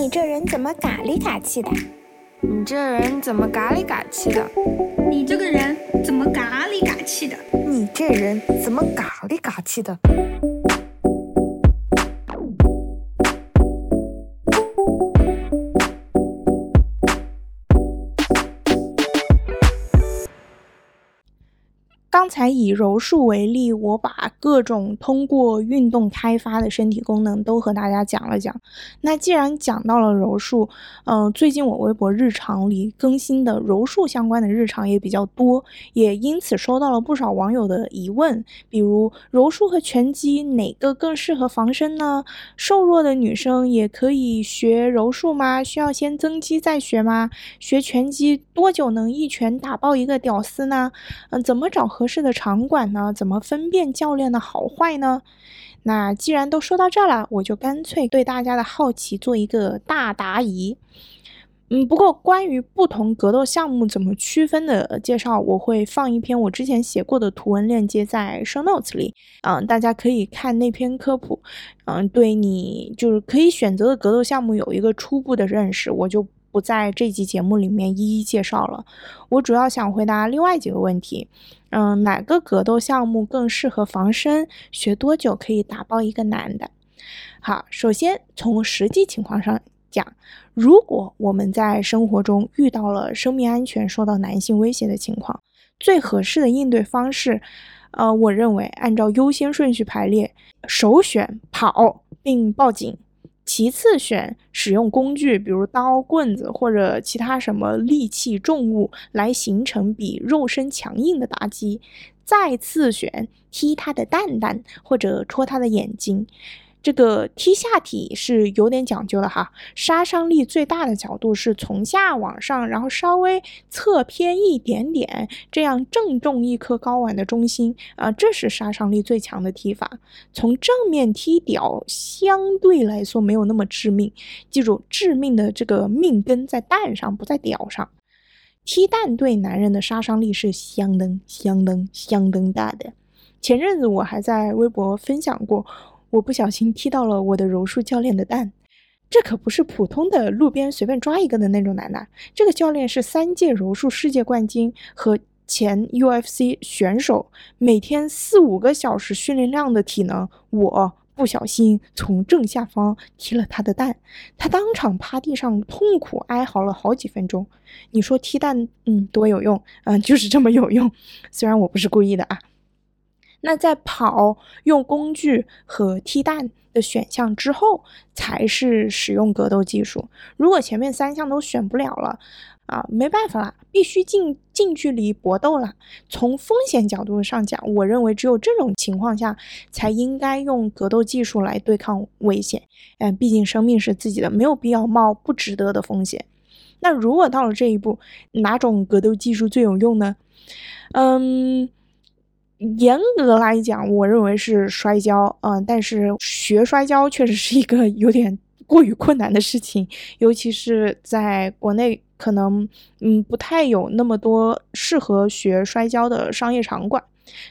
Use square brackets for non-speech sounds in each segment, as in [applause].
你这人怎么嘎里嘎气的？你这人怎么嘎里嘎气的？你这个人怎么嘎里嘎气的？你这人怎么嘎里嘎气的？才以柔术为例，我把各种通过运动开发的身体功能都和大家讲了讲。那既然讲到了柔术，嗯，最近我微博日常里更新的柔术相关的日常也比较多，也因此收到了不少网友的疑问，比如柔术和拳击哪个更适合防身呢？瘦弱的女生也可以学柔术吗？需要先增肌再学吗？学拳击多久能一拳打爆一个屌丝呢？嗯，怎么找？合适的场馆呢？怎么分辨教练的好坏呢？那既然都说到这儿了，我就干脆对大家的好奇做一个大答疑。嗯，不过关于不同格斗项目怎么区分的介绍，我会放一篇我之前写过的图文链接在 show notes 里，嗯，大家可以看那篇科普，嗯，对你就是可以选择的格斗项目有一个初步的认识，我就。不在这集节目里面一一介绍了，我主要想回答另外几个问题。嗯，哪个格斗项目更适合防身？学多久可以打爆一个男的？好，首先从实际情况上讲，如果我们在生活中遇到了生命安全受到男性威胁的情况，最合适的应对方式，呃，我认为按照优先顺序排列，首选跑并报警。其次选使用工具，比如刀、棍子或者其他什么利器、重物来形成比肉身强硬的打击。再次选踢他的蛋蛋或者戳他的眼睛。这个踢下体是有点讲究的哈，杀伤力最大的角度是从下往上，然后稍微侧偏一点点，这样正中一颗睾丸的中心啊，这是杀伤力最强的踢法。从正面踢屌相对来说没有那么致命，记住致命的这个命根在蛋上，不在屌上。踢蛋对男人的杀伤力是相当相当相当大的。前阵子我还在微博分享过。我不小心踢到了我的柔术教练的蛋，这可不是普通的路边随便抓一个的那种男的。这个教练是三届柔术世界冠军和前 UFC 选手，每天四五个小时训练量的体能。我不小心从正下方踢了他的蛋，他当场趴地上痛苦哀嚎了好几分钟。你说踢蛋，嗯，多有用，嗯，就是这么有用。[laughs] 虽然我不是故意的啊。那在跑、用工具和踢蛋的选项之后，才是使用格斗技术。如果前面三项都选不了了，啊，没办法了，必须近近距离搏斗了。从风险角度上讲，我认为只有这种情况下，才应该用格斗技术来对抗危险。嗯，毕竟生命是自己的，没有必要冒不值得的风险。那如果到了这一步，哪种格斗技术最有用呢？嗯。严格来讲，我认为是摔跤，嗯，但是学摔跤确实是一个有点过于困难的事情，尤其是在国内，可能嗯不太有那么多适合学摔跤的商业场馆，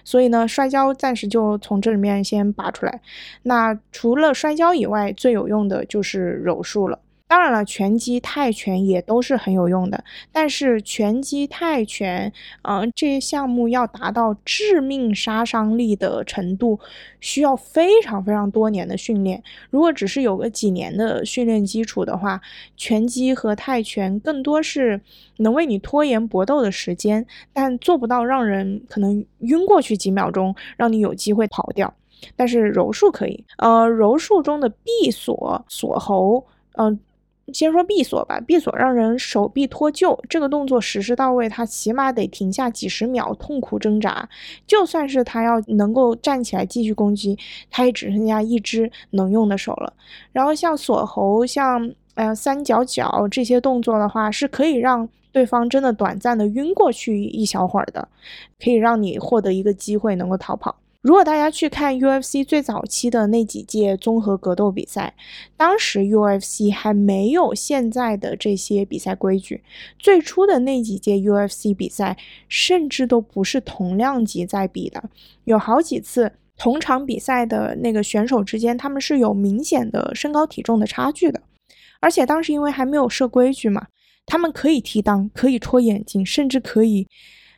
所以呢，摔跤暂时就从这里面先拔出来。那除了摔跤以外，最有用的就是柔术了。当然了，拳击、泰拳也都是很有用的。但是拳击、泰拳，嗯，这些项目要达到致命杀伤力的程度，需要非常非常多年的训练。如果只是有个几年的训练基础的话，拳击和泰拳更多是能为你拖延搏斗的时间，但做不到让人可能晕过去几秒钟，让你有机会跑掉。但是柔术可以，呃，柔术中的闭锁锁喉，嗯。先说闭锁吧，闭锁让人手臂脱臼，这个动作实施到位，他起码得停下几十秒，痛苦挣扎。就算是他要能够站起来继续攻击，他也只剩下一只能用的手了。然后像锁喉、像呃三角脚这些动作的话，是可以让对方真的短暂的晕过去一小会儿的，可以让你获得一个机会能够逃跑。如果大家去看 UFC 最早期的那几届综合格斗比赛，当时 UFC 还没有现在的这些比赛规矩。最初的那几届 UFC 比赛，甚至都不是同量级在比的，有好几次同场比赛的那个选手之间，他们是有明显的身高体重的差距的。而且当时因为还没有设规矩嘛，他们可以提裆，可以戳眼睛，甚至可以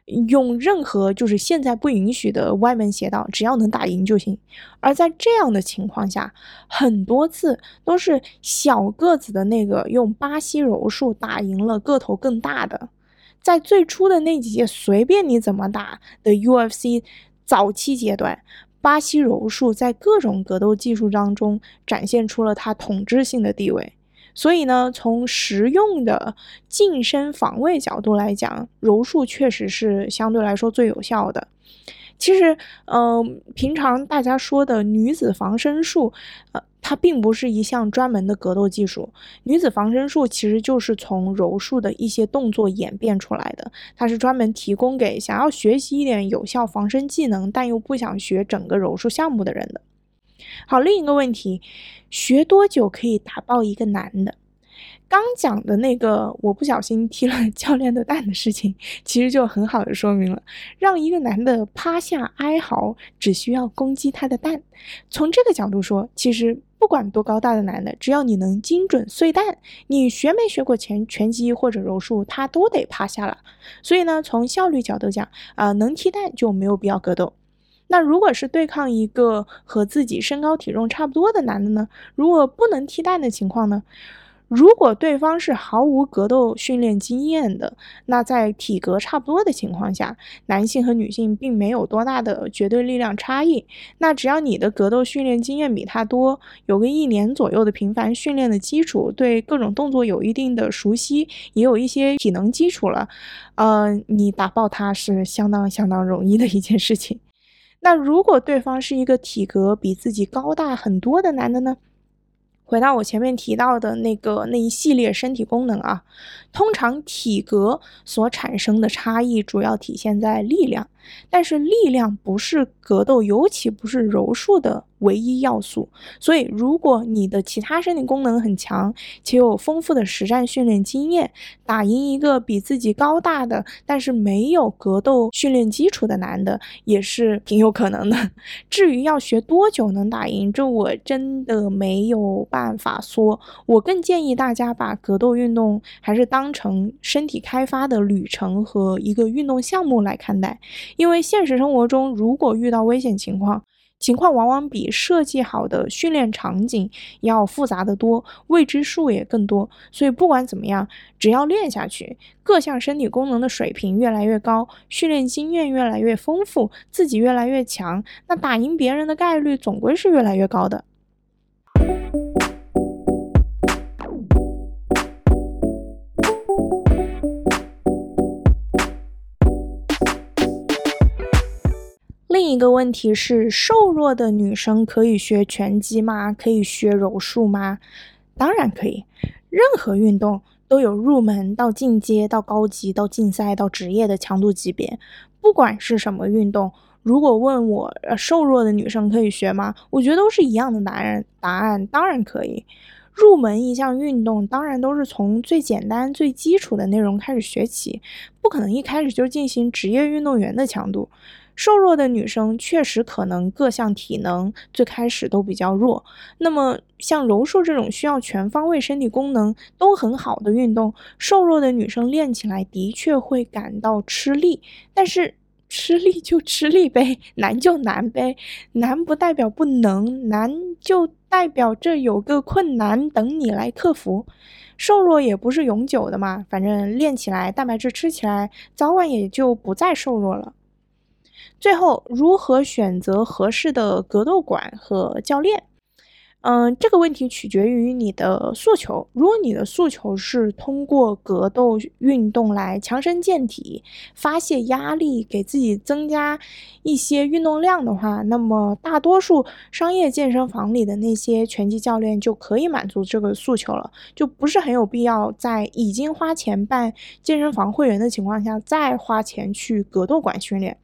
用任何就是现在不允许的歪门邪道，只要能打赢就行。而在这样的情况下，很多次都是小个子的那个用巴西柔术打赢了个头更大的。在最初的那几届，随便你怎么打的 UFC 早期阶段，巴西柔术在各种格斗技术当中展现出了它统治性的地位。所以呢，从实用的近身防卫角度来讲，柔术确实是相对来说最有效的。其实，嗯，平常大家说的女子防身术，呃。它并不是一项专门的格斗技术，女子防身术其实就是从柔术的一些动作演变出来的。它是专门提供给想要学习一点有效防身技能，但又不想学整个柔术项目的人的。好，另一个问题，学多久可以打爆一个男的？刚讲的那个我不小心踢了 [laughs] 教练的蛋的事情，其实就很好的说明了，让一个男的趴下哀嚎，只需要攻击他的蛋。从这个角度说，其实不管多高大的男的，只要你能精准碎蛋，你学没学过拳拳击或者柔术，他都得趴下了。所以呢，从效率角度讲，啊，能踢蛋就没有必要格斗。那如果是对抗一个和自己身高体重差不多的男的呢？如果不能替代的情况呢？如果对方是毫无格斗训练经验的，那在体格差不多的情况下，男性和女性并没有多大的绝对力量差异。那只要你的格斗训练经验比他多，有个一年左右的频繁训练的基础，对各种动作有一定的熟悉，也有一些体能基础了，呃，你打爆他是相当相当容易的一件事情。那如果对方是一个体格比自己高大很多的男的呢？回到我前面提到的那个那一系列身体功能啊，通常体格所产生的差异主要体现在力量，但是力量不是格斗，尤其不是柔术的。唯一要素，所以如果你的其他身体功能很强，且有丰富的实战训练经验，打赢一个比自己高大的，但是没有格斗训练基础的男的，也是挺有可能的。至于要学多久能打赢，这我真的没有办法说。我更建议大家把格斗运动还是当成身体开发的旅程和一个运动项目来看待，因为现实生活中如果遇到危险情况，情况往往比设计好的训练场景要复杂的多，未知数也更多。所以不管怎么样，只要练下去，各项身体功能的水平越来越高，训练经验越来越丰富，自己越来越强，那打赢别人的概率总归是越来越高的。另一个问题是，瘦弱的女生可以学拳击吗？可以学柔术吗？当然可以。任何运动都有入门到进阶到高级到竞赛到职业的强度级别。不管是什么运动，如果问我瘦弱的女生可以学吗？我觉得都是一样的答案。答案当然可以。入门一项运动，当然都是从最简单最基础的内容开始学起，不可能一开始就进行职业运动员的强度。瘦弱的女生确实可能各项体能最开始都比较弱，那么像柔术这种需要全方位身体功能都很好的运动，瘦弱的女生练起来的确会感到吃力。但是吃力就吃力呗，[laughs] 难就难呗，难不代表不能，难就代表这有个困难等你来克服。瘦弱也不是永久的嘛，反正练起来，蛋白质吃起来，早晚也就不再瘦弱了。最后，如何选择合适的格斗馆和教练？嗯，这个问题取决于你的诉求。如果你的诉求是通过格斗运动来强身健体、发泄压力、给自己增加一些运动量的话，那么大多数商业健身房里的那些拳击教练就可以满足这个诉求了，就不是很有必要在已经花钱办健身房会员的情况下再花钱去格斗馆训练。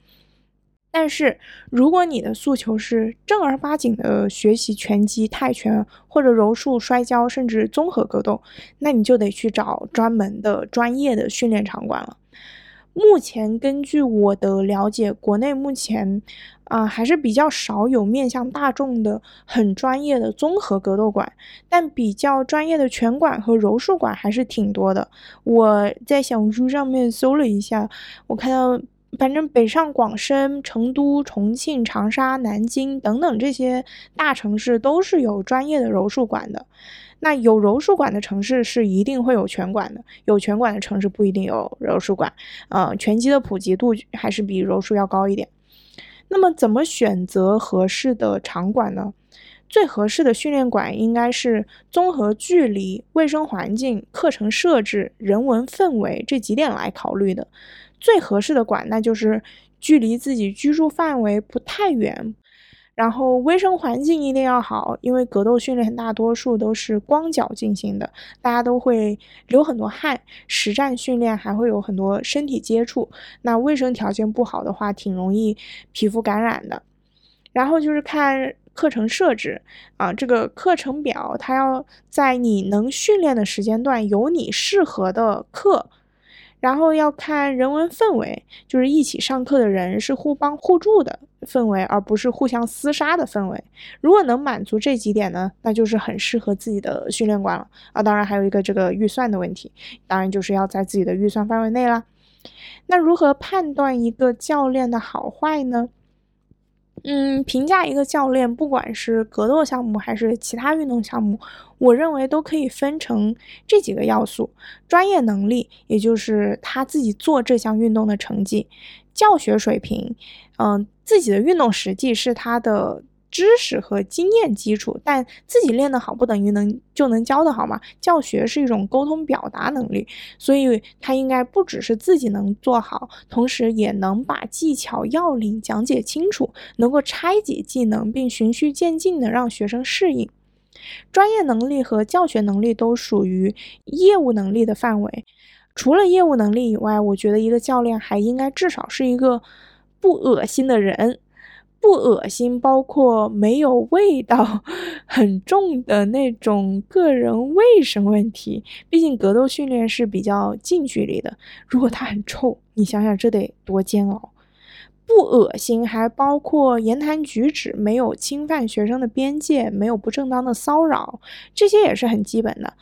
但是，如果你的诉求是正儿八经的学习拳击、泰拳或者柔术、摔跤，甚至综合格斗，那你就得去找专门的、专业的训练场馆了。目前根据我的了解，国内目前啊还是比较少有面向大众的很专业的综合格斗馆，但比较专业的拳馆和柔术馆还是挺多的。我在小红书上面搜了一下，我看到。反正北上广深、成都、重庆、长沙、南京等等这些大城市都是有专业的柔术馆的。那有柔术馆的城市是一定会有拳馆的，有拳馆的城市不一定有柔术馆。呃，拳击的普及度还是比柔术要高一点。那么怎么选择合适的场馆呢？最合适的训练馆应该是综合距离、卫生环境、课程设置、人文氛围这几点来考虑的。最合适的馆，那就是距离自己居住范围不太远，然后卫生环境一定要好，因为格斗训练大多数都是光脚进行的，大家都会流很多汗，实战训练还会有很多身体接触，那卫生条件不好的话，挺容易皮肤感染的。然后就是看课程设置啊，这个课程表它要在你能训练的时间段有你适合的课。然后要看人文氛围，就是一起上课的人是互帮互助的氛围，而不是互相厮杀的氛围。如果能满足这几点呢，那就是很适合自己的训练馆了啊。当然还有一个这个预算的问题，当然就是要在自己的预算范围内啦。那如何判断一个教练的好坏呢？嗯，评价一个教练，不管是格斗项目还是其他运动项目，我认为都可以分成这几个要素：专业能力，也就是他自己做这项运动的成绩；教学水平，嗯，自己的运动实际是他的。知识和经验基础，但自己练得好不等于能就能教得好嘛？教学是一种沟通表达能力，所以他应该不只是自己能做好，同时也能把技巧要领讲解清楚，能够拆解技能并循序渐进的让学生适应。专业能力和教学能力都属于业务能力的范围。除了业务能力以外，我觉得一个教练还应该至少是一个不恶心的人。不恶心，包括没有味道 [laughs] 很重的那种个人卫生问题。毕竟格斗训练是比较近距离的，如果它很臭，你想想这得多煎熬。不恶心还包括言谈举止没有侵犯学生的边界，没有不正当的骚扰，这些也是很基本的。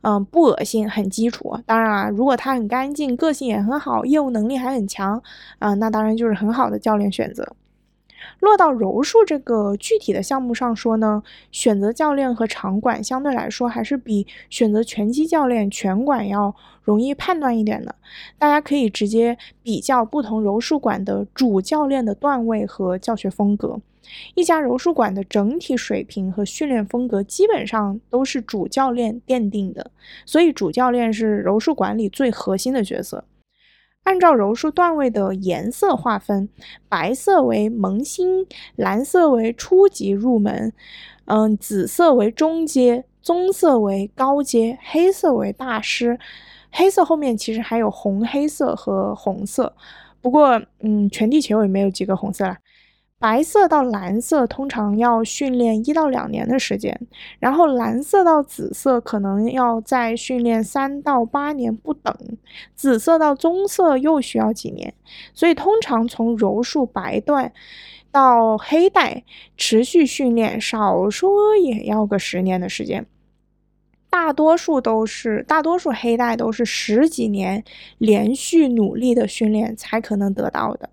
嗯，不恶心很基础。当然了，如果他很干净，个性也很好，业务能力还很强，啊，那当然就是很好的教练选择。落到柔术这个具体的项目上说呢，选择教练和场馆相对来说还是比选择拳击教练、拳馆要容易判断一点的。大家可以直接比较不同柔术馆的主教练的段位和教学风格。一家柔术馆的整体水平和训练风格基本上都是主教练奠定的，所以主教练是柔术馆里最核心的角色。按照柔术段位的颜色划分，白色为萌新，蓝色为初级入门，嗯，紫色为中阶，棕色为高阶，黑色为大师。黑色后面其实还有红黑色和红色，不过，嗯，全地球也没有几个红色了。白色到蓝色通常要训练一到两年的时间，然后蓝色到紫色可能要再训练三到八年不等，紫色到棕色又需要几年，所以通常从柔术白段到黑带持续训练，少说也要个十年的时间。大多数都是，大多数黑带都是十几年连续努力的训练才可能得到的。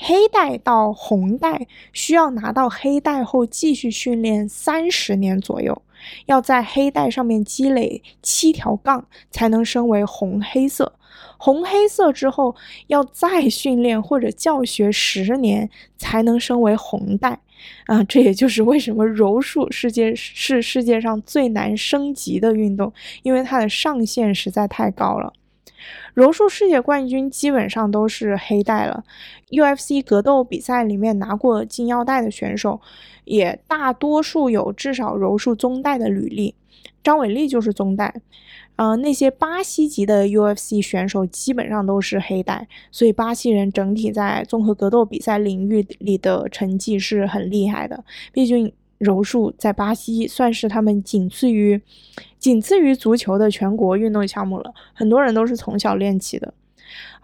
黑带到红带需要拿到黑带后继续训练三十年左右，要在黑带上面积累七条杠才能升为红黑色。红黑色之后要再训练或者教学十年才能升为红带。[laughs] 啊，这也就是为什么柔术世界是世界上最难升级的运动，因为它的上限实在太高了。柔术世界冠军基本上都是黑带了，UFC 格斗比赛里面拿过金腰带的选手，也大多数有至少柔术中带的履历。张伟丽就是中带。呃，那些巴西籍的 UFC 选手基本上都是黑带，所以巴西人整体在综合格斗比赛领域里的成绩是很厉害的。毕竟柔术在巴西算是他们仅次于仅次于足球的全国运动项目了，很多人都是从小练起的。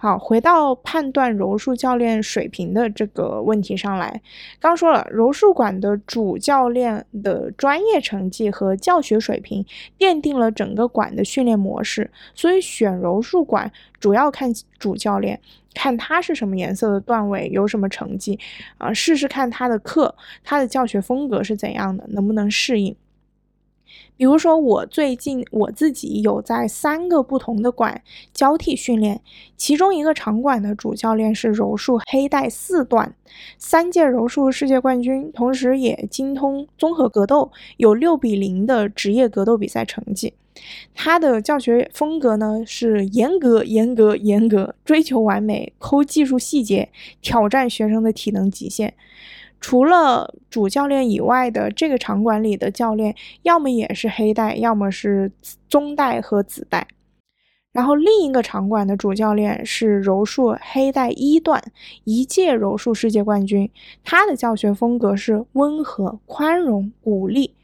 好，回到判断柔术教练水平的这个问题上来，刚说了，柔术馆的主教练的专业成绩和教学水平奠定了整个馆的训练模式，所以选柔术馆主要看主教练，看他是什么颜色的段位，有什么成绩，啊，试试看他的课，他的教学风格是怎样的，能不能适应。比如说，我最近我自己有在三个不同的馆交替训练，其中一个场馆的主教练是柔术黑带四段，三届柔术世界冠军，同时也精通综合格斗，有六比零的职业格斗比赛成绩。他的教学风格呢是严格、严格、严格，追求完美，抠技术细节，挑战学生的体能极限。除了主教练以外的这个场馆里的教练，要么也是黑带，要么是棕带和紫带。然后另一个场馆的主教练是柔术黑带一段，一届柔术世界冠军。他的教学风格是温和、宽容、鼓励。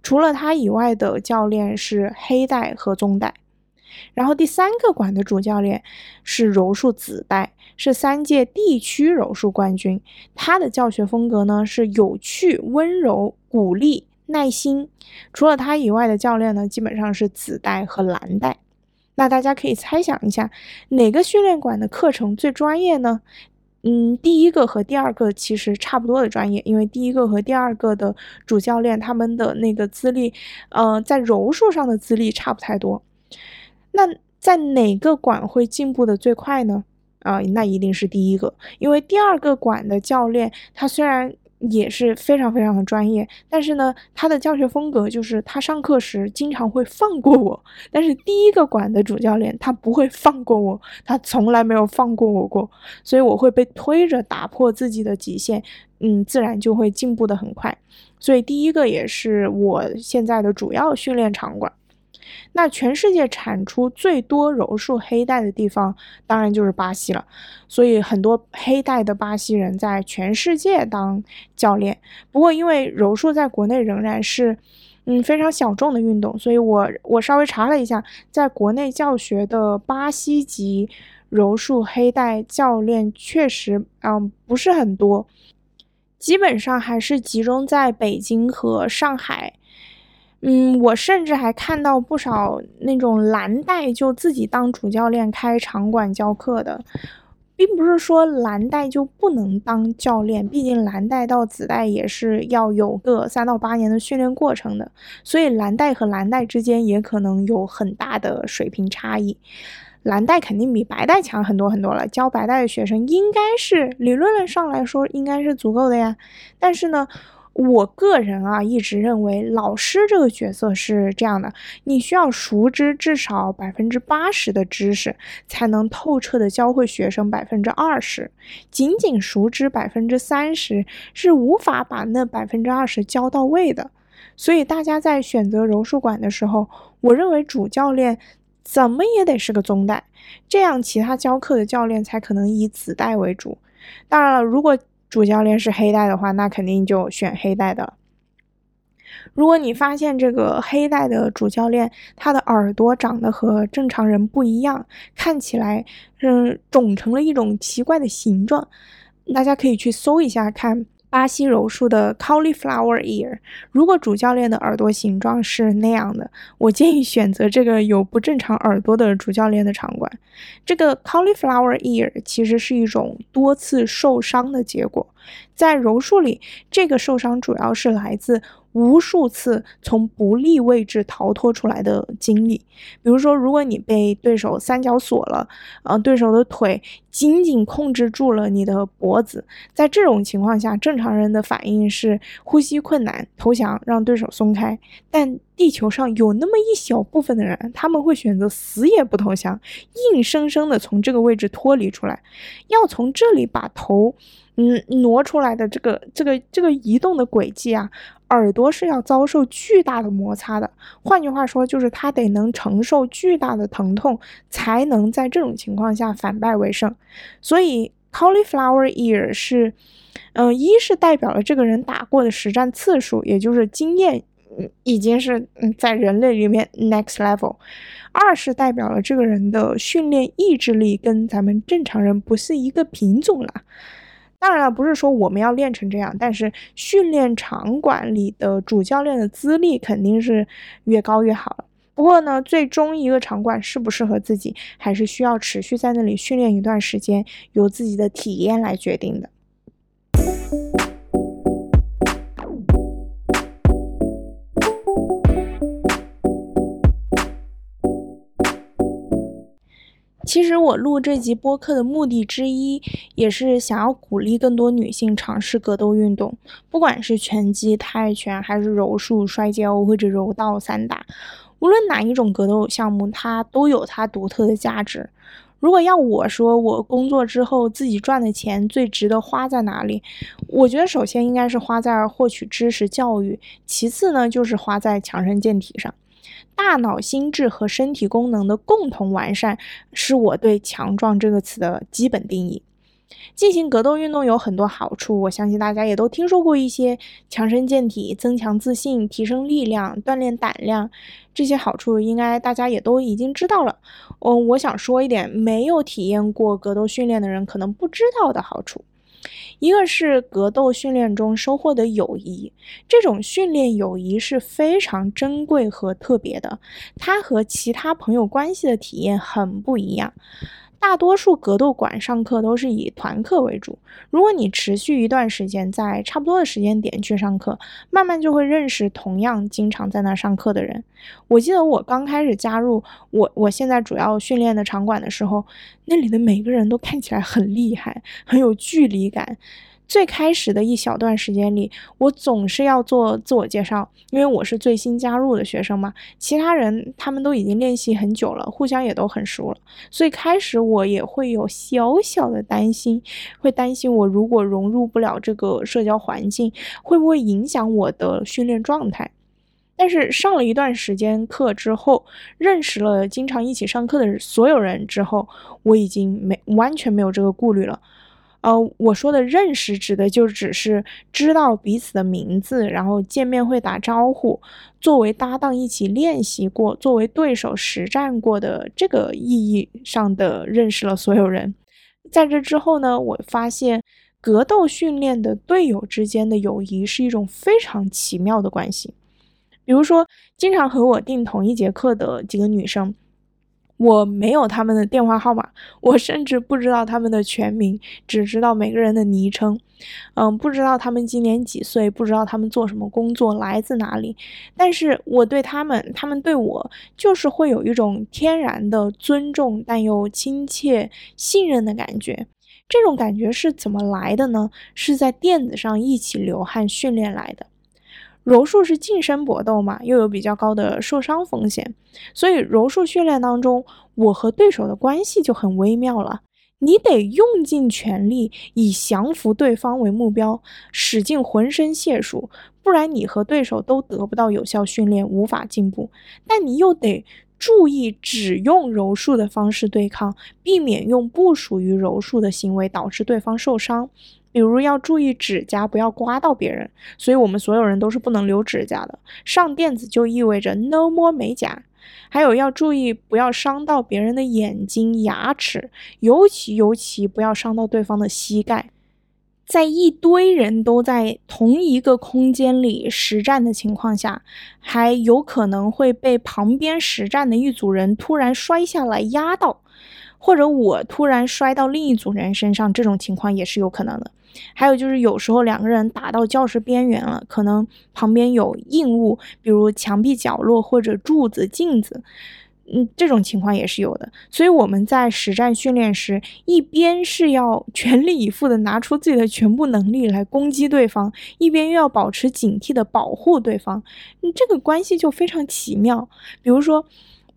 除了他以外的教练是黑带和棕带。然后第三个馆的主教练是柔术紫带，是三届地区柔术冠军。他的教学风格呢是有趣、温柔、鼓励、耐心。除了他以外的教练呢，基本上是紫带和蓝带。那大家可以猜想一下，哪个训练馆的课程最专业呢？嗯，第一个和第二个其实差不多的专业，因为第一个和第二个的主教练他们的那个资历，呃，在柔术上的资历差不太多。那在哪个馆会进步的最快呢？啊，那一定是第一个，因为第二个馆的教练他虽然也是非常非常的专业，但是呢，他的教学风格就是他上课时经常会放过我，但是第一个馆的主教练他不会放过我，他从来没有放过我过，所以我会被推着打破自己的极限，嗯，自然就会进步的很快。所以第一个也是我现在的主要训练场馆。那全世界产出最多柔术黑带的地方，当然就是巴西了。所以很多黑带的巴西人在全世界当教练。不过因为柔术在国内仍然是，嗯非常小众的运动，所以我我稍微查了一下，在国内教学的巴西籍柔术黑带教练确实，嗯不是很多，基本上还是集中在北京和上海。嗯，我甚至还看到不少那种蓝带就自己当主教练开场馆教课的，并不是说蓝带就不能当教练，毕竟蓝带到紫带也是要有个三到八年的训练过程的，所以蓝带和蓝带之间也可能有很大的水平差异。蓝带肯定比白带强很多很多了，教白带的学生应该是理论上来说应该是足够的呀，但是呢。我个人啊，一直认为老师这个角色是这样的：你需要熟知至少百分之八十的知识，才能透彻的教会学生百分之二十。仅仅熟知百分之三十，是无法把那百分之二十教到位的。所以大家在选择柔术馆的时候，我认为主教练怎么也得是个宗带，这样其他教课的教练才可能以子带为主。当然了，如果主教练是黑带的话，那肯定就选黑带的。如果你发现这个黑带的主教练他的耳朵长得和正常人不一样，看起来嗯肿成了一种奇怪的形状，大家可以去搜一下看。巴西柔术的 cauliflower ear，如果主教练的耳朵形状是那样的，我建议选择这个有不正常耳朵的主教练的场馆。这个 cauliflower ear 其实是一种多次受伤的结果，在柔术里，这个受伤主要是来自。无数次从不利位置逃脱出来的经历，比如说，如果你被对手三角锁了，呃，对手的腿紧紧控制住了你的脖子，在这种情况下，正常人的反应是呼吸困难、投降，让对手松开。但地球上有那么一小部分的人，他们会选择死也不投降，硬生生的从这个位置脱离出来，要从这里把头。嗯，挪出来的这个这个这个移动的轨迹啊，耳朵是要遭受巨大的摩擦的。换句话说，就是他得能承受巨大的疼痛，才能在这种情况下反败为胜。所以，cauliflower ear 是，嗯，一是代表了这个人打过的实战次数，也就是经验，嗯已经是嗯在人类里面 next level。二是代表了这个人的训练意志力跟咱们正常人不是一个品种了。当然了，不是说我们要练成这样，但是训练场馆里的主教练的资历肯定是越高越好了。不过呢，最终一个场馆适不适合自己，还是需要持续在那里训练一段时间，由自己的体验来决定的。其实我录这集播客的目的之一，也是想要鼓励更多女性尝试格斗运动，不管是拳击、泰拳，还是柔术、摔跤或者柔道散打，无论哪一种格斗项目，它都有它独特的价值。如果要我说，我工作之后自己赚的钱最值得花在哪里？我觉得首先应该是花在获取知识教育，其次呢就是花在强身健体上。大脑、心智和身体功能的共同完善，是我对“强壮”这个词的基本定义。进行格斗运动有很多好处，我相信大家也都听说过一些：强身健体、增强自信、提升力量、锻炼胆量。这些好处应该大家也都已经知道了。嗯，我想说一点，没有体验过格斗训练的人可能不知道的好处。一个是格斗训练中收获的友谊，这种训练友谊是非常珍贵和特别的，它和其他朋友关系的体验很不一样。大多数格斗馆上课都是以团课为主。如果你持续一段时间在差不多的时间点去上课，慢慢就会认识同样经常在那上课的人。我记得我刚开始加入我我现在主要训练的场馆的时候，那里的每个人都看起来很厉害，很有距离感。最开始的一小段时间里，我总是要做自我介绍，因为我是最新加入的学生嘛。其他人他们都已经练习很久了，互相也都很熟了，所以开始我也会有小小的担心，会担心我如果融入不了这个社交环境，会不会影响我的训练状态。但是上了一段时间课之后，认识了经常一起上课的所有人之后，我已经没完全没有这个顾虑了。呃，我说的认识指的就只是知道彼此的名字，然后见面会打招呼，作为搭档一起练习过，作为对手实战过的这个意义上的认识了所有人。在这之后呢，我发现格斗训练的队友之间的友谊是一种非常奇妙的关系。比如说，经常和我订同一节课的几个女生。我没有他们的电话号码，[laughs] 我甚至不知道他们的全名，只知道每个人的昵称。嗯，不知道他们今年几岁，不知道他们做什么工作，来自哪里。但是我对他们，他们对我，就是会有一种天然的尊重，但又亲切、信任的感觉。这种感觉是怎么来的呢？是在垫子上一起流汗训练来的。柔术是近身搏斗嘛，又有比较高的受伤风险，所以柔术训练当中，我和对手的关系就很微妙了。你得用尽全力，以降服对方为目标，使尽浑身解数，不然你和对手都得不到有效训练，无法进步。但你又得注意只用柔术的方式对抗，避免用不属于柔术的行为导致对方受伤。比如要注意指甲不要刮到别人，所以我们所有人都是不能留指甲的。上垫子就意味着 no 摸美甲。还有要注意不要伤到别人的眼睛、牙齿，尤其尤其不要伤到对方的膝盖。在一堆人都在同一个空间里实战的情况下，还有可能会被旁边实战的一组人突然摔下来压到，或者我突然摔到另一组人身上，这种情况也是有可能的。还有就是，有时候两个人打到教室边缘了，可能旁边有硬物，比如墙壁角落或者柱子、镜子，嗯，这种情况也是有的。所以我们在实战训练时，一边是要全力以赴的拿出自己的全部能力来攻击对方，一边又要保持警惕的保护对方，嗯这个关系就非常奇妙。比如说。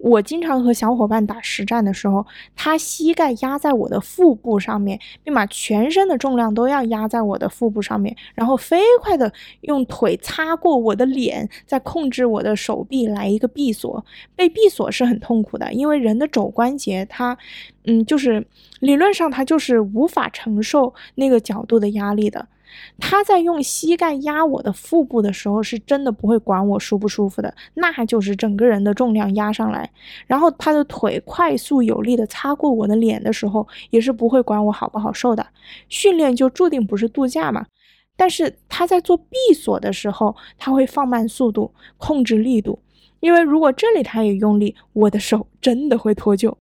我经常和小伙伴打实战的时候，他膝盖压在我的腹部上面，并把全身的重量都要压在我的腹部上面，然后飞快的用腿擦过我的脸，再控制我的手臂来一个闭锁。被闭锁是很痛苦的，因为人的肘关节它，嗯，就是理论上它就是无法承受那个角度的压力的。他在用膝盖压我的腹部的时候，是真的不会管我舒不舒服的，那就是整个人的重量压上来。然后他的腿快速有力的擦过我的脸的时候，也是不会管我好不好受的。训练就注定不是度假嘛。但是他在做闭锁的时候，他会放慢速度，控制力度，因为如果这里他也用力，我的手真的会脱臼。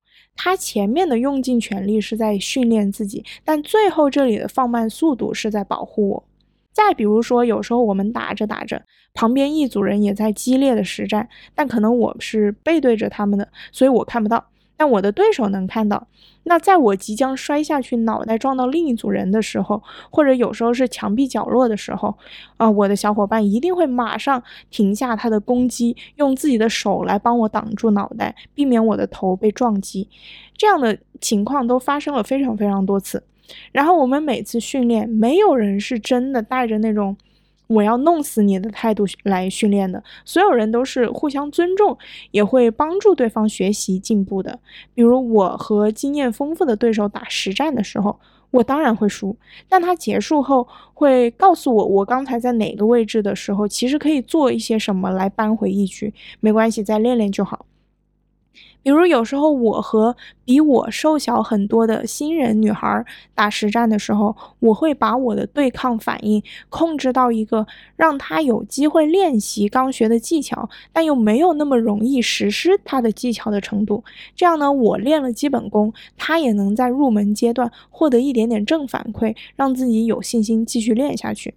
他前面的用尽全力是在训练自己，但最后这里的放慢速度是在保护我。再比如说，有时候我们打着打着，旁边一组人也在激烈的实战，但可能我是背对着他们的，所以我看不到。但我的对手能看到，那在我即将摔下去，脑袋撞到另一组人的时候，或者有时候是墙壁角落的时候，啊，我的小伙伴一定会马上停下他的攻击，用自己的手来帮我挡住脑袋，避免我的头被撞击。这样的情况都发生了非常非常多次。然后我们每次训练，没有人是真的带着那种。我要弄死你的态度来训练的，所有人都是互相尊重，也会帮助对方学习进步的。比如我和经验丰富的对手打实战的时候，我当然会输，但他结束后会告诉我，我刚才在哪个位置的时候，其实可以做一些什么来扳回一局，没关系，再练练就好。比如有时候我和比我瘦小很多的新人女孩打实战的时候，我会把我的对抗反应控制到一个让她有机会练习刚学的技巧，但又没有那么容易实施她的技巧的程度。这样呢，我练了基本功，她也能在入门阶段获得一点点正反馈，让自己有信心继续练下去。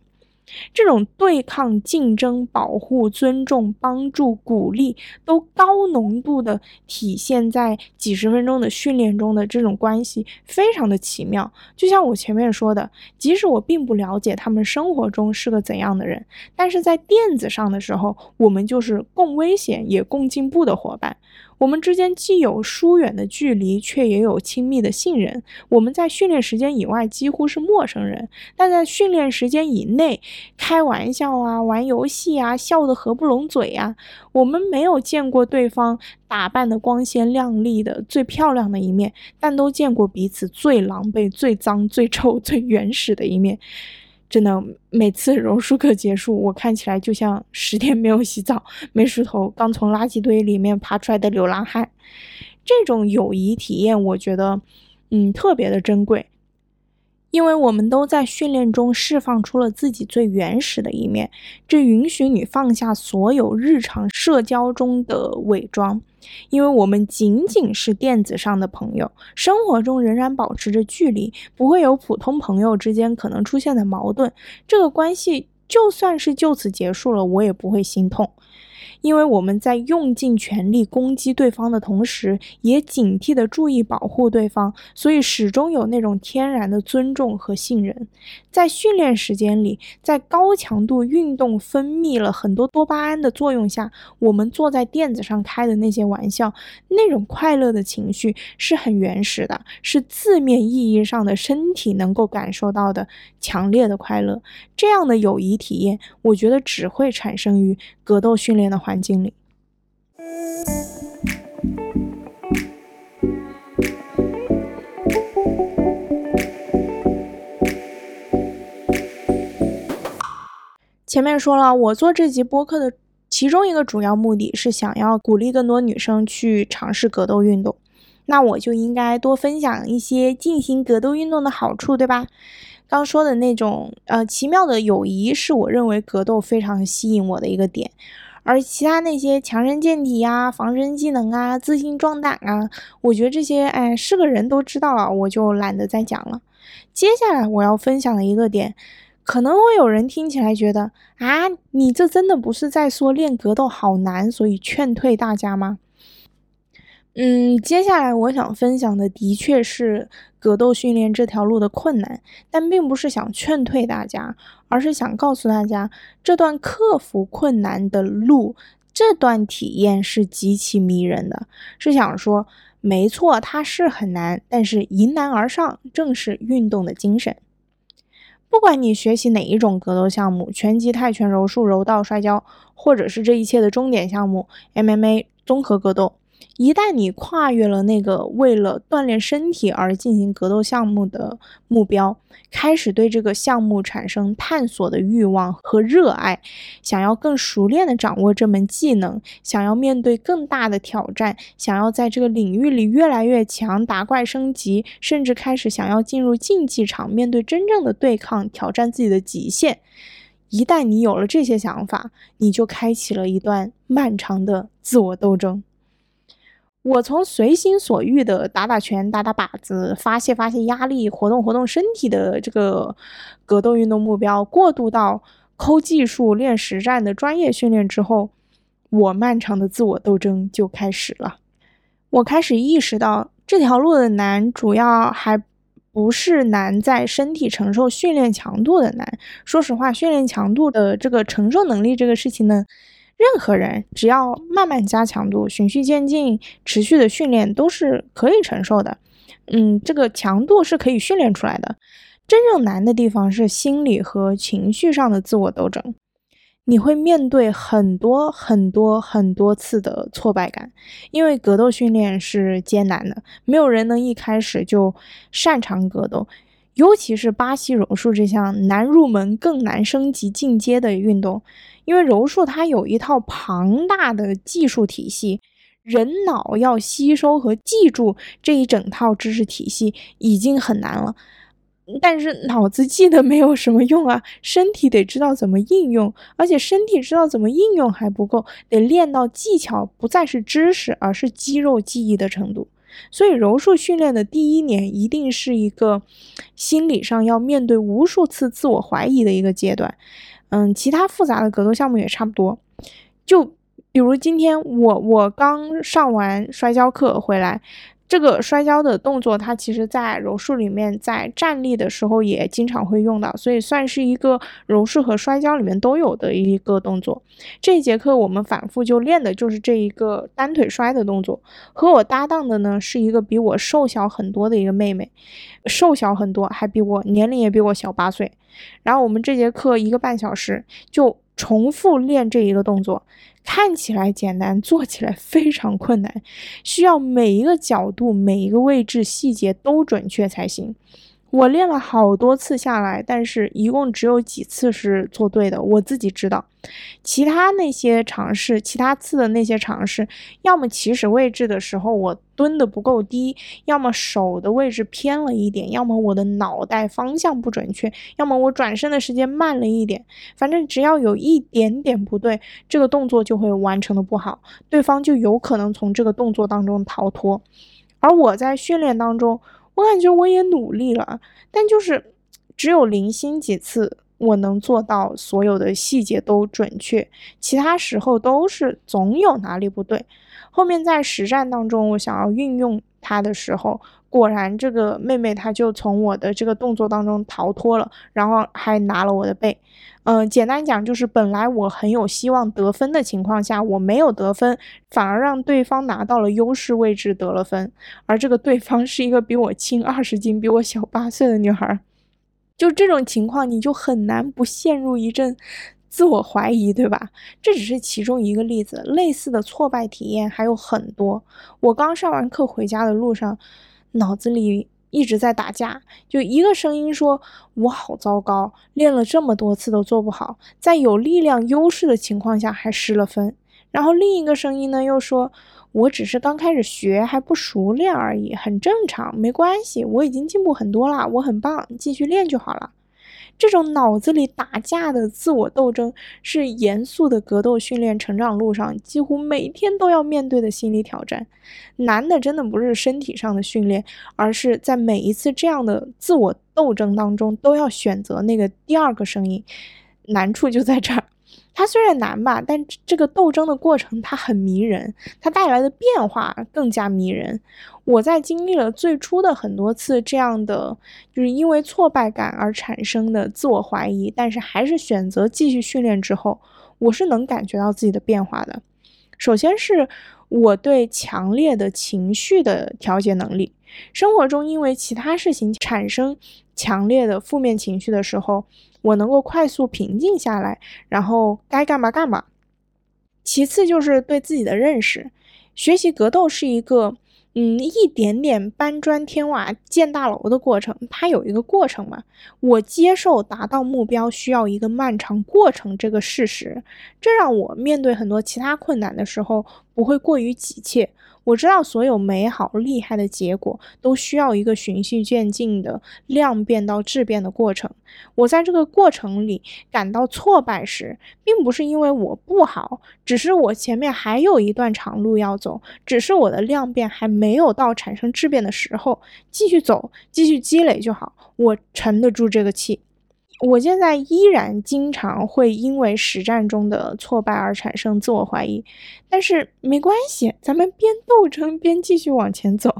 这种对抗、竞争、保护、尊重、帮助、鼓励，都高浓度的体现在几十分钟的训练中的这种关系，非常的奇妙。就像我前面说的，即使我并不了解他们生活中是个怎样的人，但是在垫子上的时候，我们就是共危险也共进步的伙伴。我们之间既有疏远的距离，却也有亲密的信任。我们在训练时间以外几乎是陌生人，但在训练时间以内，开玩笑啊，玩游戏啊，笑得合不拢嘴呀。我们没有见过对方打扮的光鲜亮丽的最漂亮的一面，但都见过彼此最狼狈、最脏、最臭、最原始的一面。真的，每次柔术课结束，我看起来就像十天没有洗澡、没梳头、刚从垃圾堆里面爬出来的流浪汉。这种友谊体验，我觉得，嗯，特别的珍贵。因为我们都在训练中释放出了自己最原始的一面，这允许你放下所有日常社交中的伪装。因为我们仅仅是电子上的朋友，生活中仍然保持着距离，不会有普通朋友之间可能出现的矛盾。这个关系就算是就此结束了，我也不会心痛。因为我们在用尽全力攻击对方的同时，也警惕地注意保护对方，所以始终有那种天然的尊重和信任。在训练时间里，在高强度运动分泌了很多多巴胺的作用下，我们坐在垫子上开的那些玩笑，那种快乐的情绪是很原始的，是字面意义上的身体能够感受到的强烈的快乐。这样的友谊体验，我觉得只会产生于格斗训练的环。境里，前面说了，我做这集播客的其中一个主要目的是想要鼓励更多女生去尝试格斗运动，那我就应该多分享一些进行格斗运动的好处，对吧？刚说的那种呃奇妙的友谊，是我认为格斗非常吸引我的一个点。而其他那些强身健体呀、防身技能啊、自信壮胆啊，我觉得这些哎是个人都知道了，我就懒得再讲了。接下来我要分享的一个点，可能会有人听起来觉得啊，你这真的不是在说练格斗好难，所以劝退大家吗？嗯，接下来我想分享的的确是格斗训练这条路的困难，但并不是想劝退大家，而是想告诉大家，这段克服困难的路，这段体验是极其迷人的。是想说，没错，它是很难，但是迎难而上正是运动的精神。不管你学习哪一种格斗项目，拳击、泰拳、柔术、柔道、摔跤，或者是这一切的终点项目 MMA 综合格斗。一旦你跨越了那个为了锻炼身体而进行格斗项目的目标，开始对这个项目产生探索的欲望和热爱，想要更熟练的掌握这门技能，想要面对更大的挑战，想要在这个领域里越来越强，打怪升级，甚至开始想要进入竞技场，面对真正的对抗，挑战自己的极限。一旦你有了这些想法，你就开启了一段漫长的自我斗争。我从随心所欲的打打拳、打打靶子、发泄发泄压力、活动活动身体的这个格斗运动目标，过渡到抠技术、练实战的专业训练之后，我漫长的自我斗争就开始了。我开始意识到，这条路的难，主要还不是难在身体承受训练强度的难。说实话，训练强度的这个承受能力这个事情呢。任何人只要慢慢加强度、循序渐进、持续的训练，都是可以承受的。嗯，这个强度是可以训练出来的。真正难的地方是心理和情绪上的自我斗争。你会面对很多很多很多次的挫败感，因为格斗训练是艰难的，没有人能一开始就擅长格斗。尤其是巴西柔术这项难入门、更难升级进阶的运动。因为柔术它有一套庞大的技术体系，人脑要吸收和记住这一整套知识体系已经很难了，但是脑子记得没有什么用啊，身体得知道怎么应用，而且身体知道怎么应用还不够，得练到技巧不再是知识，而是肌肉记忆的程度。所以柔术训练的第一年一定是一个心理上要面对无数次自我怀疑的一个阶段。嗯，其他复杂的格斗项目也差不多。就比如今天我我刚上完摔跤课回来，这个摔跤的动作，它其实在柔术里面在站立的时候也经常会用到，所以算是一个柔术和摔跤里面都有的一个动作。这一节课我们反复就练的就是这一个单腿摔的动作。和我搭档的呢是一个比我瘦小很多的一个妹妹，瘦小很多，还比我年龄也比我小八岁。然后我们这节课一个半小时就重复练这一个动作，看起来简单，做起来非常困难，需要每一个角度、每一个位置细节都准确才行。我练了好多次下来，但是一共只有几次是做对的，我自己知道。其他那些尝试，其他次的那些尝试，要么起始位置的时候我蹲的不够低，要么手的位置偏了一点，要么我的脑袋方向不准确，要么我转身的时间慢了一点。反正只要有一点点不对，这个动作就会完成的不好，对方就有可能从这个动作当中逃脱。而我在训练当中。我感觉我也努力了，但就是只有零星几次我能做到所有的细节都准确，其他时候都是总有哪里不对。后面在实战当中，我想要运用它的时候，果然这个妹妹她就从我的这个动作当中逃脱了，然后还拿了我的背。嗯，简单讲就是，本来我很有希望得分的情况下，我没有得分，反而让对方拿到了优势位置得了分。而这个对方是一个比我轻二十斤、比我小八岁的女孩，就这种情况，你就很难不陷入一阵自我怀疑，对吧？这只是其中一个例子，类似的挫败体验还有很多。我刚上完课回家的路上，脑子里。一直在打架，就一个声音说：“我好糟糕，练了这么多次都做不好，在有力量优势的情况下还失了分。”然后另一个声音呢又说：“我只是刚开始学，还不熟练而已，很正常，没关系，我已经进步很多了，我很棒，继续练就好了。”这种脑子里打架的自我斗争，是严肃的格斗训练成长路上几乎每天都要面对的心理挑战。难的真的不是身体上的训练，而是在每一次这样的自我斗争当中，都要选择那个第二个声音。难处就在这儿。它虽然难吧，但这个斗争的过程它很迷人，它带来的变化更加迷人。我在经历了最初的很多次这样的，就是因为挫败感而产生的自我怀疑，但是还是选择继续训练之后，我是能感觉到自己的变化的。首先是我对强烈的情绪的调节能力，生活中因为其他事情产生强烈的负面情绪的时候。我能够快速平静下来，然后该干嘛干嘛。其次就是对自己的认识，学习格斗是一个。嗯，一点点搬砖添瓦建大楼的过程，它有一个过程嘛。我接受达到目标需要一个漫长过程这个事实，这让我面对很多其他困难的时候不会过于急切。我知道所有美好厉害的结果都需要一个循序渐进的量变到质变的过程。我在这个过程里感到挫败时，并不是因为我不好，只是我前面还有一段长路要走，只是我的量变还没有到产生质变的时候。继续走，继续积累就好，我沉得住这个气。我现在依然经常会因为实战中的挫败而产生自我怀疑，但是没关系，咱们边斗争边继续往前走。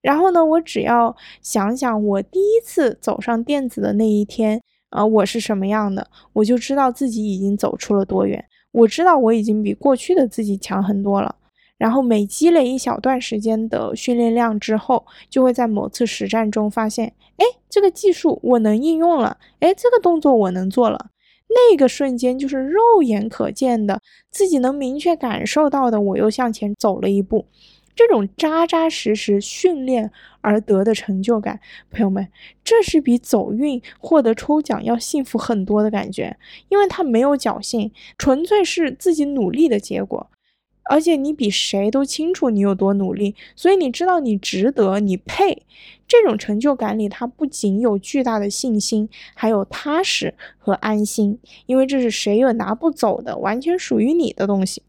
然后呢，我只要想想我第一次走上垫子的那一天，啊，我是什么样的，我就知道自己已经走出了多远。我知道我已经比过去的自己强很多了。然后每积累一小段时间的训练量之后，就会在某次实战中发现，哎，这个技术我能应用了，哎，这个动作我能做了。那个瞬间就是肉眼可见的，自己能明确感受到的，我又向前走了一步。这种扎扎实实训练而得的成就感，朋友们，这是比走运获得抽奖要幸福很多的感觉，因为它没有侥幸，纯粹是自己努力的结果。而且你比谁都清楚你有多努力，所以你知道你值得，你配。这种成就感里，它不仅有巨大的信心，还有踏实和安心，因为这是谁也拿不走的，完全属于你的东西。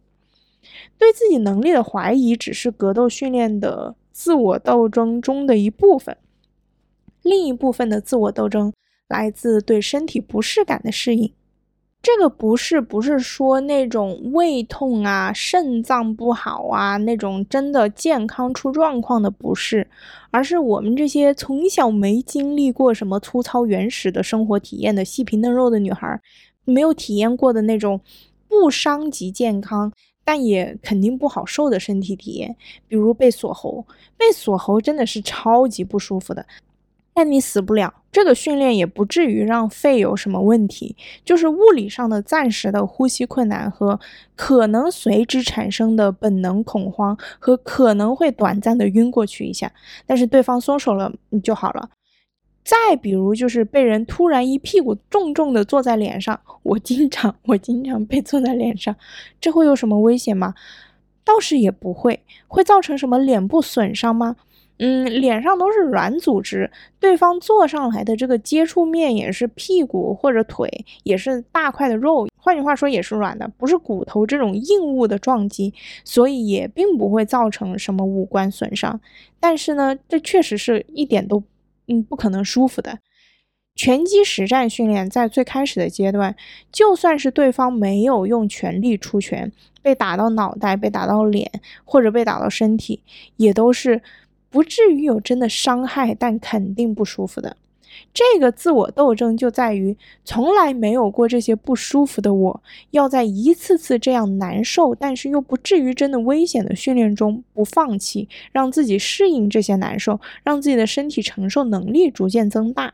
对自己能力的怀疑只是格斗训练的自我斗争中的一部分，另一部分的自我斗争来自对身体不适感的适应。这个不是不是说那种胃痛啊、肾脏不好啊那种真的健康出状况的不是，而是我们这些从小没经历过什么粗糙原始的生活体验的细皮嫩肉的女孩，没有体验过的那种不伤及健康，但也肯定不好受的身体体验，比如被锁喉，被锁喉真的是超级不舒服的。但你死不了，这个训练也不至于让肺有什么问题，就是物理上的暂时的呼吸困难和可能随之产生的本能恐慌和可能会短暂的晕过去一下，但是对方松手了就好了。再比如就是被人突然一屁股重重的坐在脸上，我经常我经常被坐在脸上，这会有什么危险吗？倒是也不会，会造成什么脸部损伤吗？嗯，脸上都是软组织，对方坐上来的这个接触面也是屁股或者腿，也是大块的肉，换句话说也是软的，不是骨头这种硬物的撞击，所以也并不会造成什么五官损伤。但是呢，这确实是一点都嗯不可能舒服的。拳击实战训练在最开始的阶段，就算是对方没有用全力出拳，被打到脑袋、被打到脸或者被打到身体，也都是。不至于有真的伤害，但肯定不舒服的。这个自我斗争就在于，从来没有过这些不舒服的我，要在一次次这样难受，但是又不至于真的危险的训练中不放弃，让自己适应这些难受，让自己的身体承受能力逐渐增大。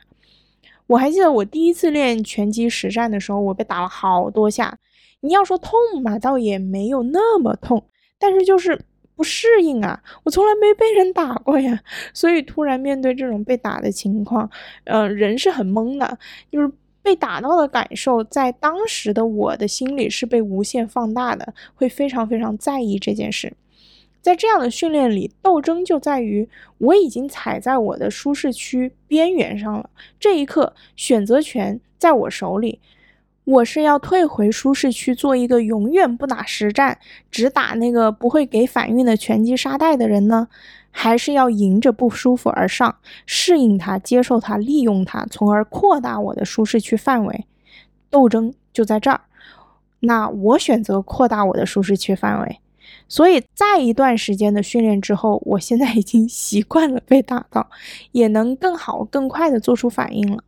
我还记得我第一次练拳击实战的时候，我被打了好多下。你要说痛嘛，倒也没有那么痛，但是就是。不适应啊！我从来没被人打过呀，所以突然面对这种被打的情况，呃，人是很懵的。就是被打到的感受，在当时的我的心里是被无限放大的，会非常非常在意这件事。在这样的训练里，斗争就在于我已经踩在我的舒适区边缘上了，这一刻选择权在我手里。我是要退回舒适区，做一个永远不打实战，只打那个不会给反应的拳击沙袋的人呢？还是要迎着不舒服而上，适应它，接受它，利用它，从而扩大我的舒适区范围？斗争就在这儿。那我选择扩大我的舒适区范围，所以在一段时间的训练之后，我现在已经习惯了被打到，也能更好、更快的做出反应了。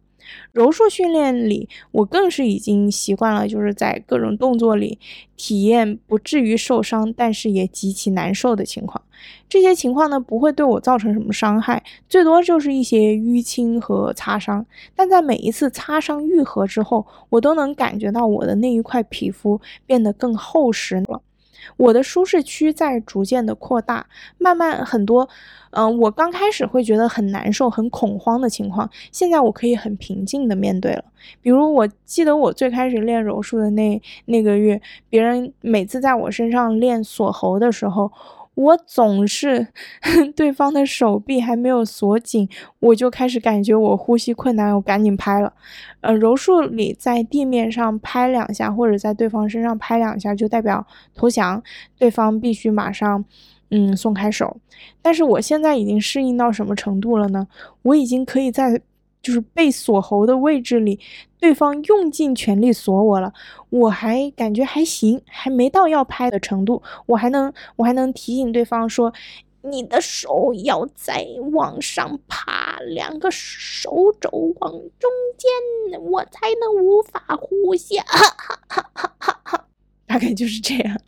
柔术训练里，我更是已经习惯了，就是在各种动作里体验不至于受伤，但是也极其难受的情况。这些情况呢，不会对我造成什么伤害，最多就是一些淤青和擦伤。但在每一次擦伤愈合之后，我都能感觉到我的那一块皮肤变得更厚实了。我的舒适区在逐渐的扩大，慢慢很多，嗯，我刚开始会觉得很难受、很恐慌的情况，现在我可以很平静的面对了。比如，我记得我最开始练柔术的那那个月，别人每次在我身上练锁喉的时候。我总是 [laughs] 对方的手臂还没有锁紧，我就开始感觉我呼吸困难，我赶紧拍了。呃，柔术里在地面上拍两下，或者在对方身上拍两下，就代表投降，对方必须马上嗯松开手。但是我现在已经适应到什么程度了呢？我已经可以在。就是被锁喉的位置里，对方用尽全力锁我了，我还感觉还行，还没到要拍的程度，我还能我还能提醒对方说，你的手要再往上爬，两个手肘往中间，我才能无法呼吸。哈哈哈哈哈哈，大概就是这样。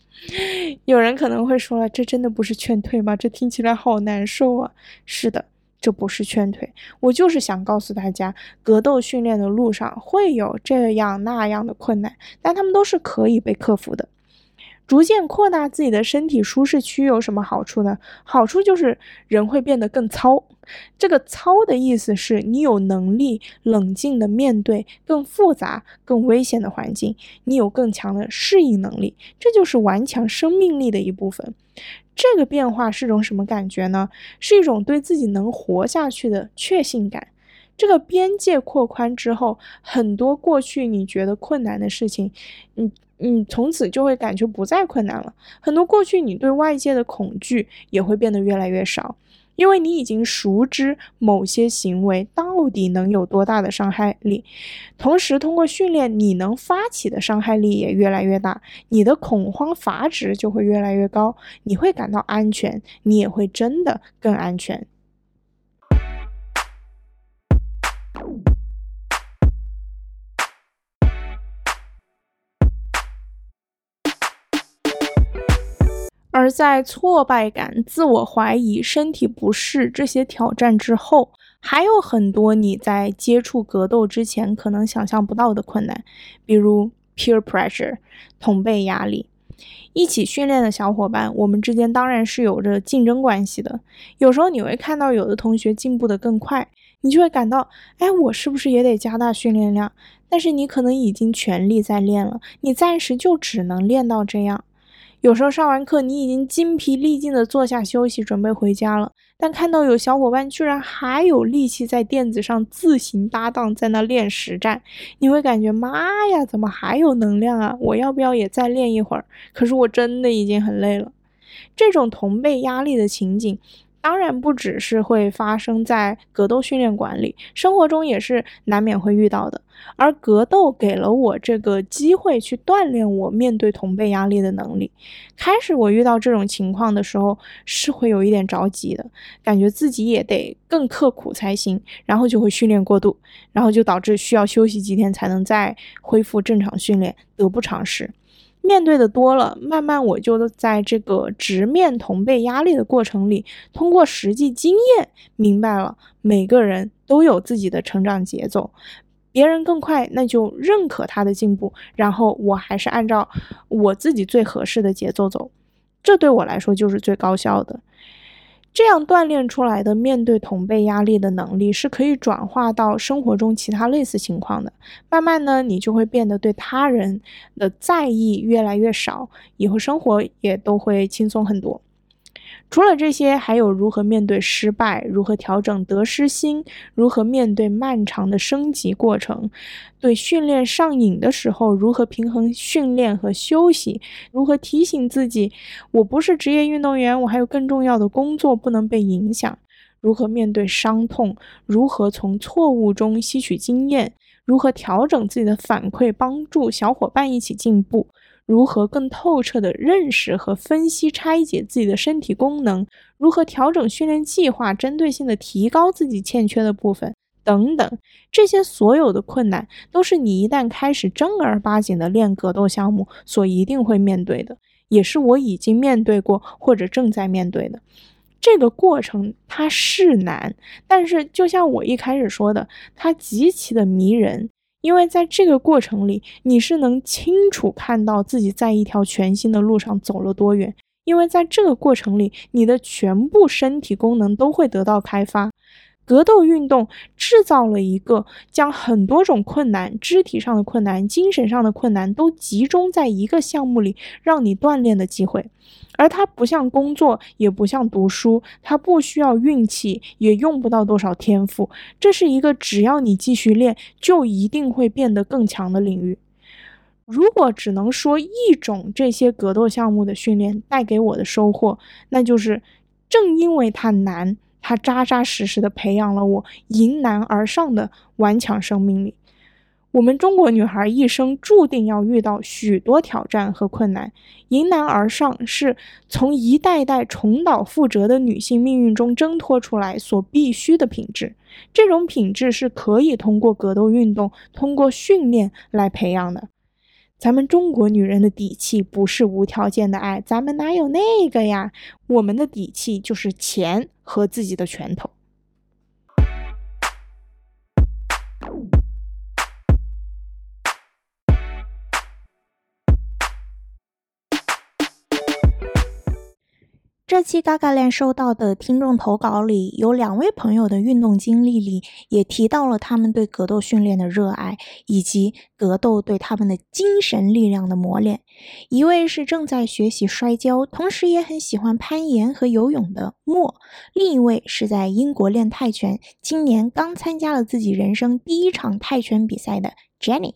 有人可能会说了，这真的不是劝退吗？这听起来好难受啊。是的。这不是劝退，我就是想告诉大家，格斗训练的路上会有这样那样的困难，但他们都是可以被克服的。逐渐扩大自己的身体舒适区有什么好处呢？好处就是人会变得更糙。这个“糙”的意思是你有能力冷静地面对更复杂、更危险的环境，你有更强的适应能力，这就是顽强生命力的一部分。这个变化是种什么感觉呢？是一种对自己能活下去的确信感。这个边界扩宽之后，很多过去你觉得困难的事情，你你，从此就会感觉不再困难了。很多过去你对外界的恐惧也会变得越来越少，因为你已经熟知某些行为到底能有多大的伤害力。同时，通过训练，你能发起的伤害力也越来越大，你的恐慌阀值就会越来越高，你会感到安全，你也会真的更安全。而在挫败感、自我怀疑、身体不适这些挑战之后，还有很多你在接触格斗之前可能想象不到的困难，比如 peer pressure 同辈压力。一起训练的小伙伴，我们之间当然是有着竞争关系的。有时候你会看到有的同学进步的更快，你就会感到，哎，我是不是也得加大训练量？但是你可能已经全力在练了，你暂时就只能练到这样。有时候上完课，你已经筋疲力尽的坐下休息，准备回家了。但看到有小伙伴居然还有力气在垫子上自行搭档，在那练实战，你会感觉妈呀，怎么还有能量啊？我要不要也再练一会儿？可是我真的已经很累了。这种同辈压力的情景。当然不只是会发生在格斗训练馆里，生活中也是难免会遇到的。而格斗给了我这个机会去锻炼我面对同辈压力的能力。开始我遇到这种情况的时候，是会有一点着急的，感觉自己也得更刻苦才行，然后就会训练过度，然后就导致需要休息几天才能再恢复正常训练，得不偿失。面对的多了，慢慢我就在这个直面同辈压力的过程里，通过实际经验明白了，每个人都有自己的成长节奏，别人更快，那就认可他的进步，然后我还是按照我自己最合适的节奏走，这对我来说就是最高效的。这样锻炼出来的面对同辈压力的能力，是可以转化到生活中其他类似情况的。慢慢呢，你就会变得对他人的在意越来越少，以后生活也都会轻松很多。除了这些，还有如何面对失败，如何调整得失心，如何面对漫长的升级过程，对训练上瘾的时候，如何平衡训练和休息，如何提醒自己，我不是职业运动员，我还有更重要的工作不能被影响，如何面对伤痛，如何从错误中吸取经验，如何调整自己的反馈，帮助小伙伴一起进步。如何更透彻地认识和分析拆解自己的身体功能？如何调整训练计划，针对性地提高自己欠缺的部分？等等，这些所有的困难，都是你一旦开始正儿八经的练格斗项目所一定会面对的，也是我已经面对过或者正在面对的。这个过程它是难，但是就像我一开始说的，它极其的迷人。因为在这个过程里，你是能清楚看到自己在一条全新的路上走了多远。因为在这个过程里，你的全部身体功能都会得到开发。格斗运动制造了一个将很多种困难、肢体上的困难、精神上的困难都集中在一个项目里，让你锻炼的机会。而它不像工作，也不像读书，它不需要运气，也用不到多少天赋。这是一个只要你继续练，就一定会变得更强的领域。如果只能说一种这些格斗项目的训练带给我的收获，那就是正因为它难。他扎扎实实的培养了我迎难而上的顽强生命力。我们中国女孩一生注定要遇到许多挑战和困难，迎难而上是从一代代重蹈覆辙的女性命运中挣脱出来所必须的品质。这种品质是可以通过格斗运动、通过训练来培养的。咱们中国女人的底气不是无条件的爱，咱们哪有那个呀？我们的底气就是钱和自己的拳头。这期嘎嘎链收到的听众投稿里，有两位朋友的运动经历里，也提到了他们对格斗训练的热爱，以及格斗对他们的精神力量的磨练。一位是正在学习摔跤，同时也很喜欢攀岩和游泳的莫；另一位是在英国练泰拳，今年刚参加了自己人生第一场泰拳比赛的 Jenny。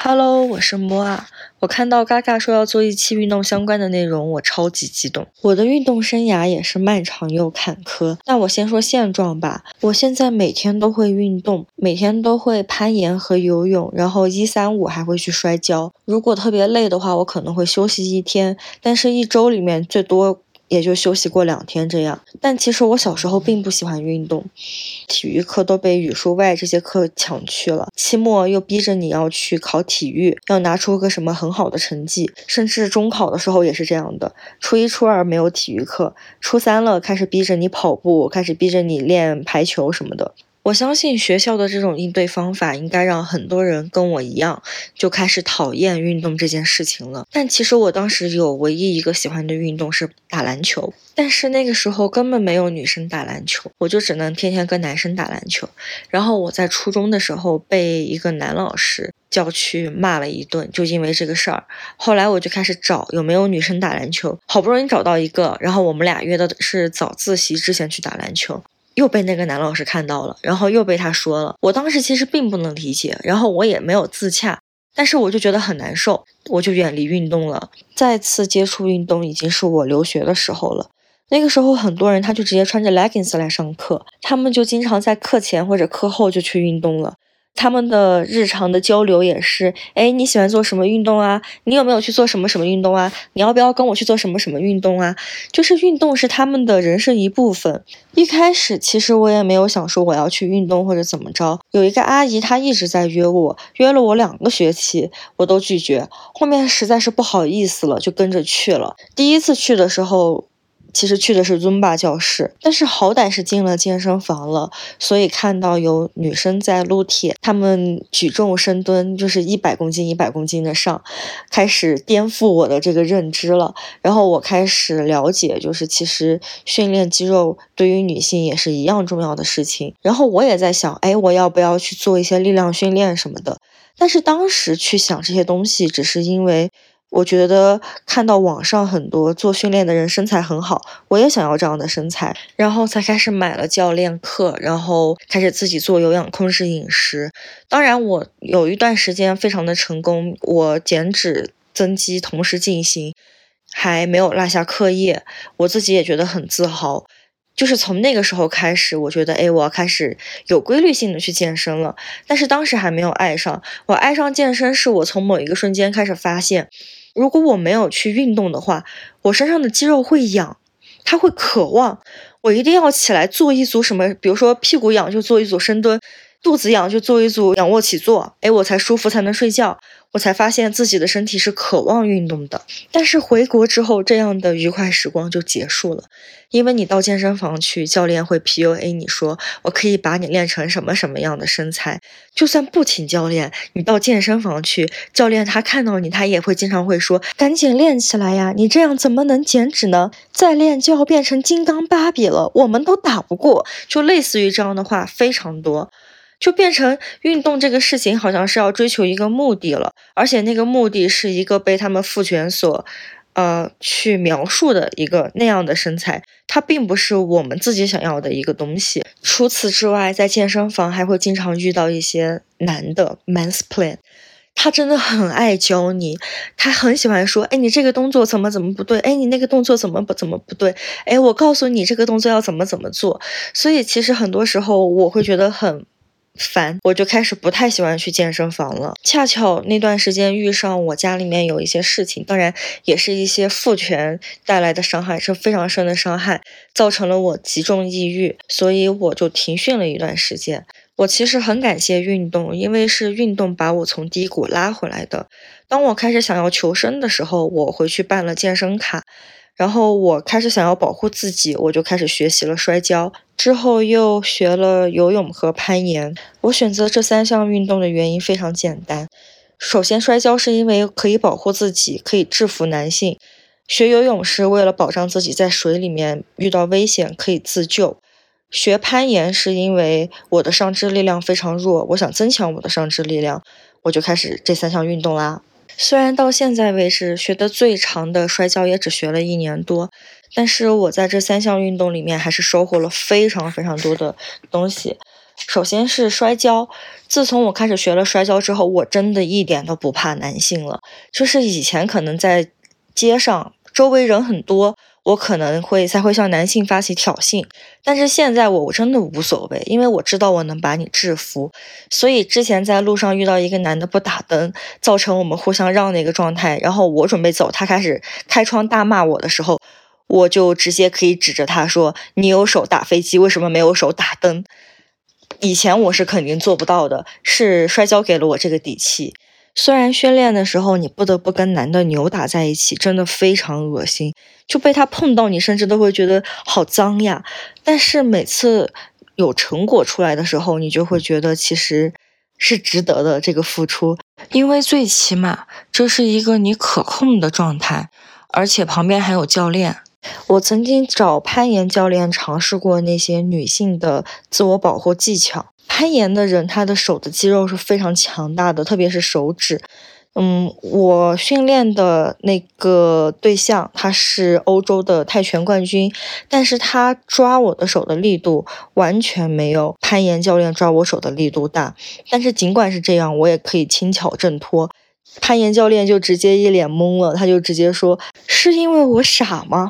Hello，我是莫啊。我看到嘎嘎说要做一期运动相关的内容，我超级激动。我的运动生涯也是漫长又坎坷。那我先说现状吧。我现在每天都会运动，每天都会攀岩和游泳，然后一三五还会去摔跤。如果特别累的话，我可能会休息一天，但是一周里面最多。也就休息过两天这样，但其实我小时候并不喜欢运动，体育课都被语数外这些课抢去了，期末又逼着你要去考体育，要拿出个什么很好的成绩，甚至中考的时候也是这样的，初一初二没有体育课，初三了开始逼着你跑步，开始逼着你练排球什么的。我相信学校的这种应对方法，应该让很多人跟我一样，就开始讨厌运动这件事情了。但其实我当时有唯一一个喜欢的运动是打篮球，但是那个时候根本没有女生打篮球，我就只能天天跟男生打篮球。然后我在初中的时候被一个男老师叫去骂了一顿，就因为这个事儿。后来我就开始找有没有女生打篮球，好不容易找到一个，然后我们俩约的是早自习之前去打篮球。又被那个男老师看到了，然后又被他说了。我当时其实并不能理解，然后我也没有自洽，但是我就觉得很难受，我就远离运动了。再次接触运动已经是我留学的时候了。那个时候很多人他就直接穿着 leggings 来上课，他们就经常在课前或者课后就去运动了。他们的日常的交流也是，哎，你喜欢做什么运动啊？你有没有去做什么什么运动啊？你要不要跟我去做什么什么运动啊？就是运动是他们的人生一部分。一开始其实我也没有想说我要去运动或者怎么着。有一个阿姨她一直在约我，约了我两个学期，我都拒绝。后面实在是不好意思了，就跟着去了。第一次去的时候。其实去的是尊巴教室，但是好歹是进了健身房了，所以看到有女生在撸铁，她们举重深蹲，就是一百公斤一百公斤的上，开始颠覆我的这个认知了。然后我开始了解，就是其实训练肌肉对于女性也是一样重要的事情。然后我也在想，哎，我要不要去做一些力量训练什么的？但是当时去想这些东西，只是因为。我觉得看到网上很多做训练的人身材很好，我也想要这样的身材，然后才开始买了教练课，然后开始自己做有氧控制饮食。当然，我有一段时间非常的成功，我减脂增肌同时进行，还没有落下课业，我自己也觉得很自豪。就是从那个时候开始，我觉得，哎，我要开始有规律性的去健身了。但是当时还没有爱上，我爱上健身是我从某一个瞬间开始发现。如果我没有去运动的话，我身上的肌肉会痒，它会渴望，我一定要起来做一组什么，比如说屁股痒就做一组深蹲，肚子痒就做一组仰卧起坐，哎，我才舒服，才能睡觉。我才发现自己的身体是渴望运动的。但是回国之后，这样的愉快时光就结束了，因为你到健身房去，教练会 PUA 你说，我可以把你练成什么什么样的身材。就算不请教练，你到健身房去，教练他看到你，他也会经常会说，赶紧练起来呀，你这样怎么能减脂呢？再练就要变成金刚芭比了，我们都打不过。就类似于这样的话非常多。就变成运动这个事情，好像是要追求一个目的了，而且那个目的是一个被他们父权所，呃，去描述的一个那样的身材，它并不是我们自己想要的一个东西。除此之外，在健身房还会经常遇到一些男的 man's plan，他真的很爱教你，他很喜欢说，哎，你这个动作怎么怎么不对，哎，你那个动作怎么不怎么不对，哎，我告诉你这个动作要怎么怎么做。所以其实很多时候我会觉得很。烦，我就开始不太喜欢去健身房了。恰巧那段时间遇上我家里面有一些事情，当然也是一些父权带来的伤害，是非常深的伤害，造成了我极重抑郁，所以我就停训了一段时间。我其实很感谢运动，因为是运动把我从低谷拉回来的。当我开始想要求生的时候，我回去办了健身卡。然后我开始想要保护自己，我就开始学习了摔跤，之后又学了游泳和攀岩。我选择这三项运动的原因非常简单，首先摔跤是因为可以保护自己，可以制服男性；学游泳是为了保障自己在水里面遇到危险可以自救；学攀岩是因为我的上肢力量非常弱，我想增强我的上肢力量，我就开始这三项运动啦。虽然到现在为止学的最长的摔跤也只学了一年多，但是我在这三项运动里面还是收获了非常非常多的东西。首先是摔跤，自从我开始学了摔跤之后，我真的一点都不怕男性了。就是以前可能在街上，周围人很多。我可能会才会向男性发起挑衅，但是现在我真的无所谓，因为我知道我能把你制服。所以之前在路上遇到一个男的不打灯，造成我们互相让的一个状态，然后我准备走，他开始开窗大骂我的时候，我就直接可以指着他说：“你有手打飞机，为什么没有手打灯？”以前我是肯定做不到的，是摔跤给了我这个底气。虽然训练的时候你不得不跟男的扭打在一起，真的非常恶心，就被他碰到你，甚至都会觉得好脏呀。但是每次有成果出来的时候，你就会觉得其实是值得的这个付出，因为最起码这是一个你可控的状态，而且旁边还有教练。我曾经找攀岩教练尝试过那些女性的自我保护技巧。攀岩的人，他的手的肌肉是非常强大的，特别是手指。嗯，我训练的那个对象，他是欧洲的泰拳冠军，但是他抓我的手的力度完全没有攀岩教练抓我手的力度大。但是尽管是这样，我也可以轻巧挣脱。攀岩教练就直接一脸懵了，他就直接说：“是因为我傻吗？”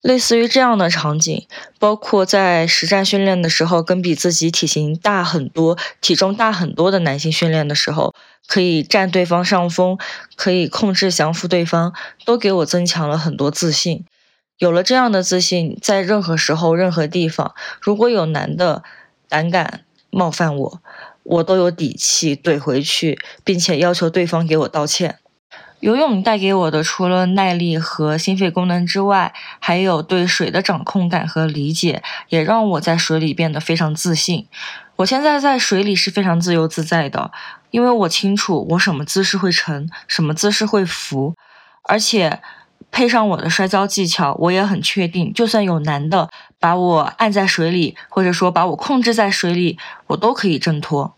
类似于这样的场景，包括在实战训练的时候，跟比自己体型大很多、体重大很多的男性训练的时候，可以占对方上风，可以控制降服对方，都给我增强了很多自信。有了这样的自信，在任何时候、任何地方，如果有男的胆敢冒犯我，我都有底气怼回去，并且要求对方给我道歉。游泳带给我的，除了耐力和心肺功能之外，还有对水的掌控感和理解，也让我在水里变得非常自信。我现在在水里是非常自由自在的，因为我清楚我什么姿势会沉，什么姿势会浮，而且配上我的摔跤技巧，我也很确定，就算有男的把我按在水里，或者说把我控制在水里，我都可以挣脱。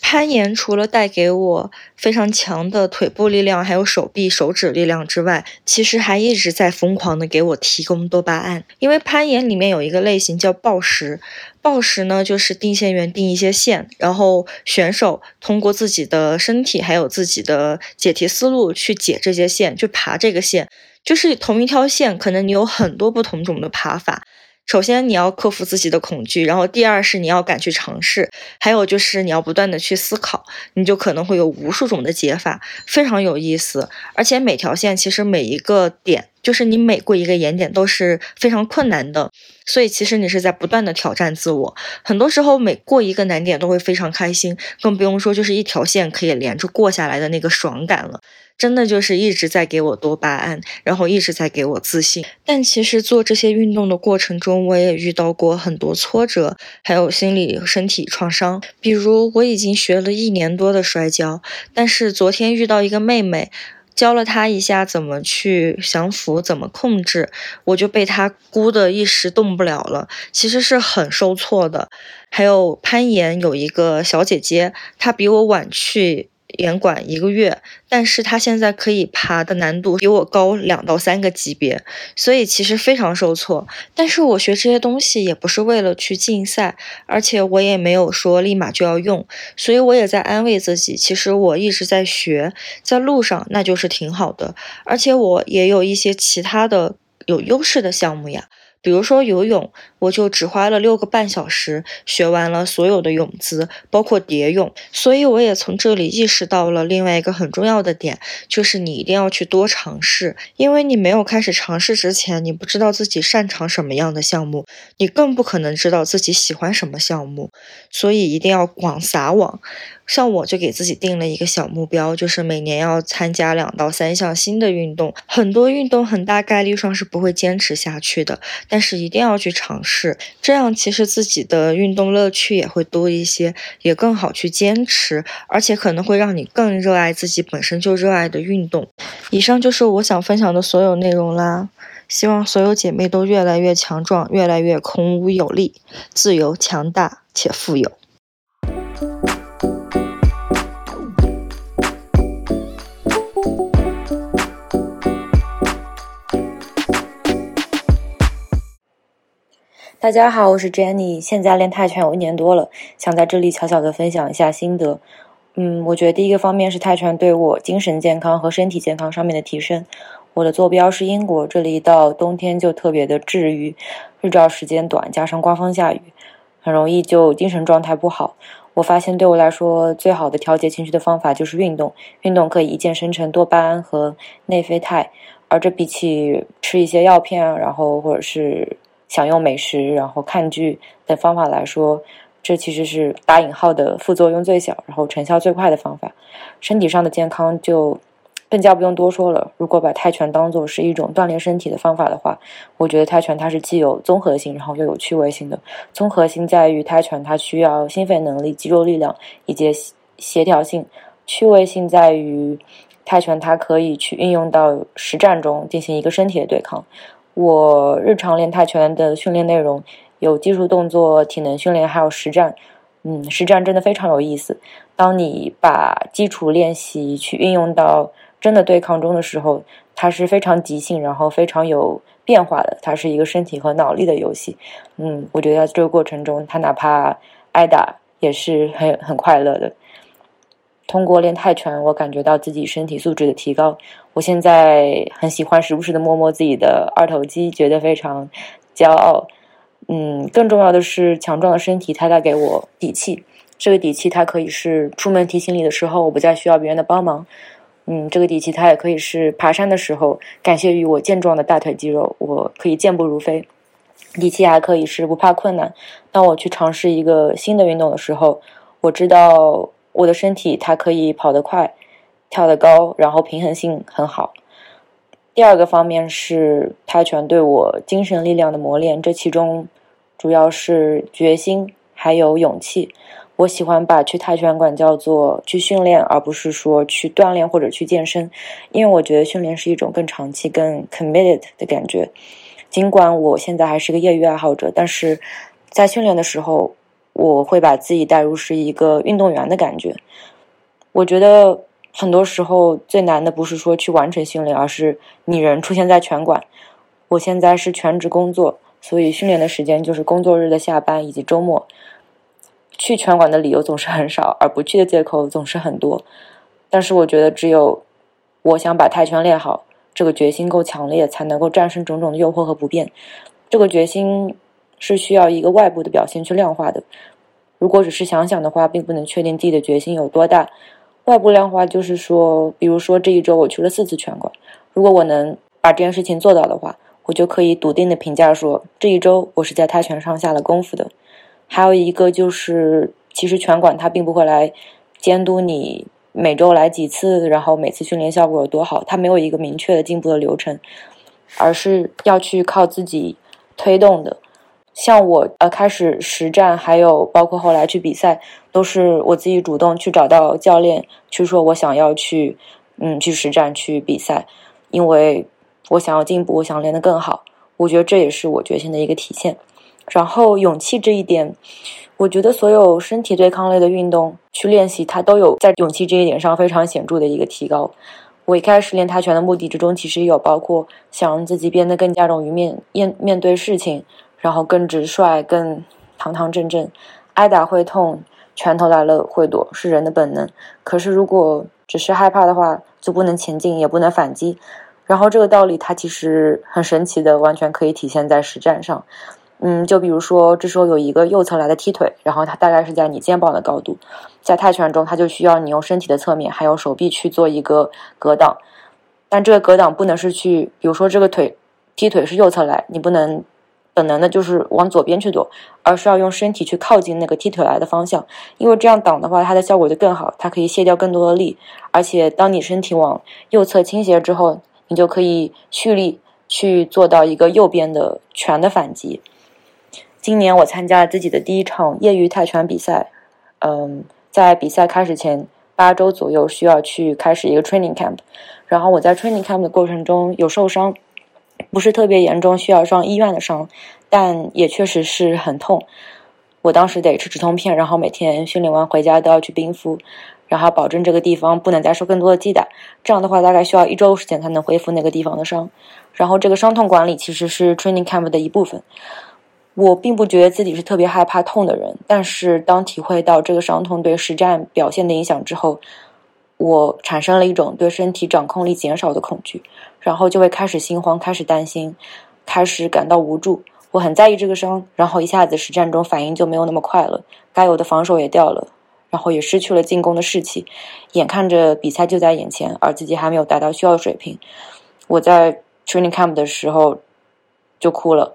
攀岩除了带给我非常强的腿部力量，还有手臂、手指力量之外，其实还一直在疯狂的给我提供多巴胺。因为攀岩里面有一个类型叫暴石，暴石呢就是定线员定一些线，然后选手通过自己的身体还有自己的解题思路去解这些线，去爬这个线，就是同一条线，可能你有很多不同种的爬法。首先你要克服自己的恐惧，然后第二是你要敢去尝试，还有就是你要不断的去思考，你就可能会有无数种的解法，非常有意思。而且每条线其实每一个点，就是你每过一个眼点都是非常困难的，所以其实你是在不断的挑战自我。很多时候每过一个难点都会非常开心，更不用说就是一条线可以连着过下来的那个爽感了。真的就是一直在给我多巴胺，然后一直在给我自信。但其实做这些运动的过程中，我也遇到过很多挫折，还有心理、身体创伤。比如我已经学了一年多的摔跤，但是昨天遇到一个妹妹，教了她一下怎么去降服、怎么控制，我就被她箍得一时动不了了，其实是很受挫的。还有攀岩，有一个小姐姐，她比我晚去。严管一个月，但是他现在可以爬的难度比我高两到三个级别，所以其实非常受挫。但是我学这些东西也不是为了去竞赛，而且我也没有说立马就要用，所以我也在安慰自己，其实我一直在学，在路上那就是挺好的，而且我也有一些其他的有优势的项目呀。比如说游泳，我就只花了六个半小时学完了所有的泳姿，包括蝶泳。所以我也从这里意识到了另外一个很重要的点，就是你一定要去多尝试，因为你没有开始尝试之前，你不知道自己擅长什么样的项目，你更不可能知道自己喜欢什么项目。所以一定要广撒网。像我就给自己定了一个小目标，就是每年要参加两到三项新的运动。很多运动很大概率上是不会坚持下去的，但是一定要去尝试，这样其实自己的运动乐趣也会多一些，也更好去坚持，而且可能会让你更热爱自己本身就热爱的运动。以上就是我想分享的所有内容啦，希望所有姐妹都越来越强壮，越来越孔武有力，自由、强大且富有。大家好，我是 Jenny，现在练泰拳有一年多了，想在这里悄悄的分享一下心得。嗯，我觉得第一个方面是泰拳对我精神健康和身体健康上面的提升。我的坐标是英国，这里一到冬天就特别的治愈，日照时间短，加上刮风下雨，很容易就精神状态不好。我发现对我来说，最好的调节情绪的方法就是运动，运动可以一键生成多巴胺和内啡肽，而这比起吃一些药片，然后或者是。享用美食，然后看剧的方法来说，这其实是打引号的副作用最小，然后成效最快的方法。身体上的健康就更加不用多说了。如果把泰拳当做是一种锻炼身体的方法的话，我觉得泰拳它是既有综合性，然后又有趣味性的。综合性在于泰拳它需要心肺能力、肌肉力量以及协调性；趣味性在于泰拳它可以去运用到实战中进行一个身体的对抗。我日常练泰拳的训练内容有技术动作、体能训练，还有实战。嗯，实战真的非常有意思。当你把基础练习去运用到真的对抗中的时候，它是非常即兴，然后非常有变化的。它是一个身体和脑力的游戏。嗯，我觉得在这个过程中，他哪怕挨打也是很很快乐的。通过练泰拳，我感觉到自己身体素质的提高。我现在很喜欢时不时的摸摸自己的二头肌，觉得非常骄傲。嗯，更重要的是，强壮的身体它带给我底气。这个底气它可以是出门提行李的时候，我不再需要别人的帮忙。嗯，这个底气它也可以是爬山的时候，感谢于我健壮的大腿肌肉，我可以健步如飞。底气还可以是不怕困难。当我去尝试一个新的运动的时候，我知道。我的身体它可以跑得快，跳得高，然后平衡性很好。第二个方面是泰拳对我精神力量的磨练，这其中主要是决心还有勇气。我喜欢把去泰拳馆叫做去训练，而不是说去锻炼或者去健身，因为我觉得训练是一种更长期、更 committed 的感觉。尽管我现在还是个业余爱好者，但是在训练的时候。我会把自己带入是一个运动员的感觉。我觉得很多时候最难的不是说去完成训练，而是你人出现在拳馆。我现在是全职工作，所以训练的时间就是工作日的下班以及周末。去拳馆的理由总是很少，而不去的借口总是很多。但是我觉得，只有我想把泰拳练好，这个决心够强烈，才能够战胜种种的诱惑和不便。这个决心。是需要一个外部的表现去量化的。如果只是想想的话，并不能确定自己的决心有多大。外部量化就是说，比如说这一周我去了四次拳馆，如果我能把这件事情做到的话，我就可以笃定的评价说，这一周我是在泰拳上下了功夫的。还有一个就是，其实拳馆它并不会来监督你每周来几次，然后每次训练效果有多好，它没有一个明确的进步的流程，而是要去靠自己推动的。像我呃开始实战，还有包括后来去比赛，都是我自己主动去找到教练，去说我想要去，嗯，去实战去比赛，因为我想要进步，我想练得更好。我觉得这也是我决心的一个体现。然后勇气这一点，我觉得所有身体对抗类的运动去练习，它都有在勇气这一点上非常显著的一个提高。我一开始练泰拳的目的之中，其实有包括想让自己变得更加勇于面面面对事情。然后更直率，更堂堂正正，挨打会痛，拳头来了会躲，是人的本能。可是如果只是害怕的话，就不能前进，也不能反击。然后这个道理它其实很神奇的，完全可以体现在实战上。嗯，就比如说这时候有一个右侧来的踢腿，然后它大概是在你肩膀的高度，在泰拳中，它就需要你用身体的侧面还有手臂去做一个格挡。但这个格挡不能是去，比如说这个腿踢腿是右侧来，你不能。本能的就是往左边去躲，而是要用身体去靠近那个踢腿来的方向，因为这样挡的话，它的效果就更好，它可以卸掉更多的力。而且，当你身体往右侧倾斜之后，你就可以蓄力去做到一个右边的拳的反击。今年我参加了自己的第一场业余泰拳比赛，嗯，在比赛开始前八周左右需要去开始一个 training camp，然后我在 training camp 的过程中有受伤。不是特别严重，需要上医院的伤，但也确实是很痛。我当时得吃止痛片，然后每天训练完回家都要去冰敷，然后保证这个地方不能再受更多的击打。这样的话，大概需要一周时间才能恢复那个地方的伤。然后这个伤痛管理其实是 training camp 的一部分。我并不觉得自己是特别害怕痛的人，但是当体会到这个伤痛对实战表现的影响之后，我产生了一种对身体掌控力减少的恐惧。然后就会开始心慌，开始担心，开始感到无助。我很在意这个伤，然后一下子实战中反应就没有那么快了，该有的防守也掉了，然后也失去了进攻的士气。眼看着比赛就在眼前，而自己还没有达到需要的水平，我在 training camp 的时候就哭了。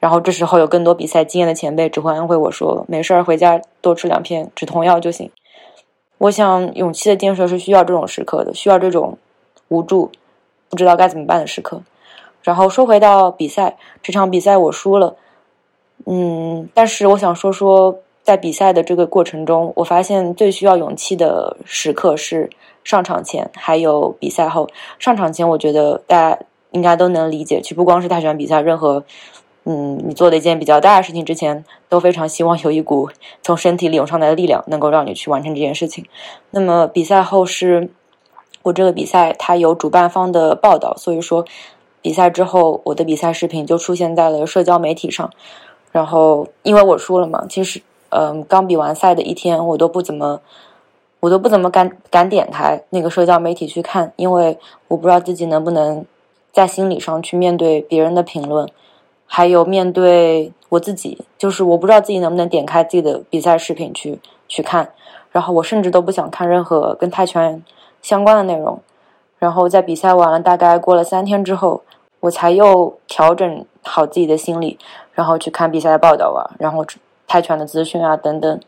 然后这时候有更多比赛经验的前辈只会安慰我说：“没事儿，回家多吃两片止痛药就行。”我想勇气的建设是需要这种时刻的，需要这种无助。不知道该怎么办的时刻，然后说回到比赛，这场比赛我输了，嗯，但是我想说说，在比赛的这个过程中，我发现最需要勇气的时刻是上场前，还有比赛后。上场前，我觉得大家应该都能理解，其实不光是太喜欢比赛，任何，嗯，你做的一件比较大的事情之前，都非常希望有一股 [laughs] 从身体里涌上来的力量，能够让你去完成这件事情。那么比赛后是。我这个比赛它有主办方的报道，所以说比赛之后我的比赛视频就出现在了社交媒体上。然后因为我输了嘛，其实嗯，刚比完赛的一天我都不怎么，我都不怎么敢敢点开那个社交媒体去看，因为我不知道自己能不能在心理上去面对别人的评论，还有面对我自己，就是我不知道自己能不能点开自己的比赛视频去去看。然后我甚至都不想看任何跟泰拳。相关的内容，然后在比赛完了，大概过了三天之后，我才又调整好自己的心理，然后去看比赛的报道啊，然后泰拳的资讯啊等等。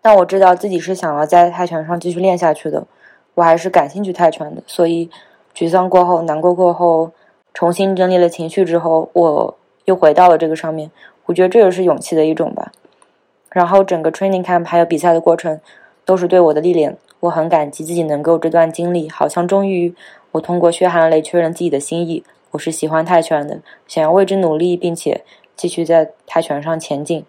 但我知道自己是想要在泰拳上继续练下去的，我还是感兴趣泰拳的，所以沮丧过后、难过过后，重新整理了情绪之后，我又回到了这个上面。我觉得这也是勇气的一种吧。然后整个 training camp 还有比赛的过程，都是对我的历练。我很感激自己能够这段经历，好像终于我通过血汗泪确认自己的心意。我是喜欢泰拳的，想要为之努力，并且继续在泰拳上前进。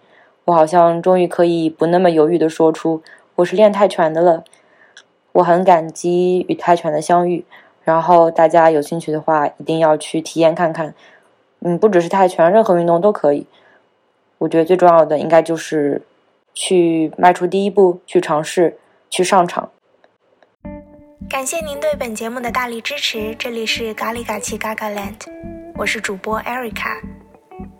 我好像终于可以不那么犹豫地说出我是练泰拳的了。我很感激与泰拳的相遇。然后大家有兴趣的话，一定要去体验看看。嗯，不只是泰拳，任何运动都可以。我觉得最重要的应该就是去迈出第一步，去尝试，去上场。感谢您对本节目的大力支持，这里是咖喱嘎奇嘎嘎 land，我是主播 Erica，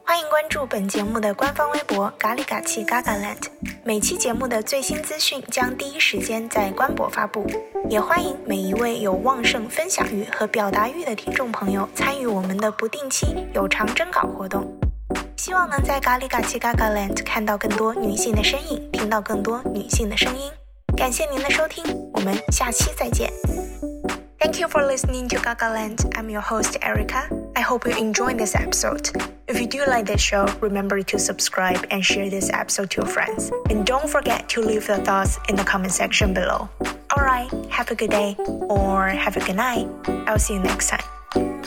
欢迎关注本节目的官方微博“咖喱嘎气嘎嘎 land”，每期节目的最新资讯将第一时间在官博发布。也欢迎每一位有旺盛分享欲和表达欲的听众朋友参与我们的不定期有偿征稿活动。希望能在咖喱嘎气嘎嘎 land 看到更多女性的身影，听到更多女性的声音。感谢您的收听，我们下期再见。Thank you for listening to Gagaland. I'm your host Erica. Hope you enjoyed this episode. If you do like this show, remember to subscribe and share this episode to your friends. And don't forget to leave your thoughts in the comment section below. Alright, have a good day or have a good night. I'll see you next time.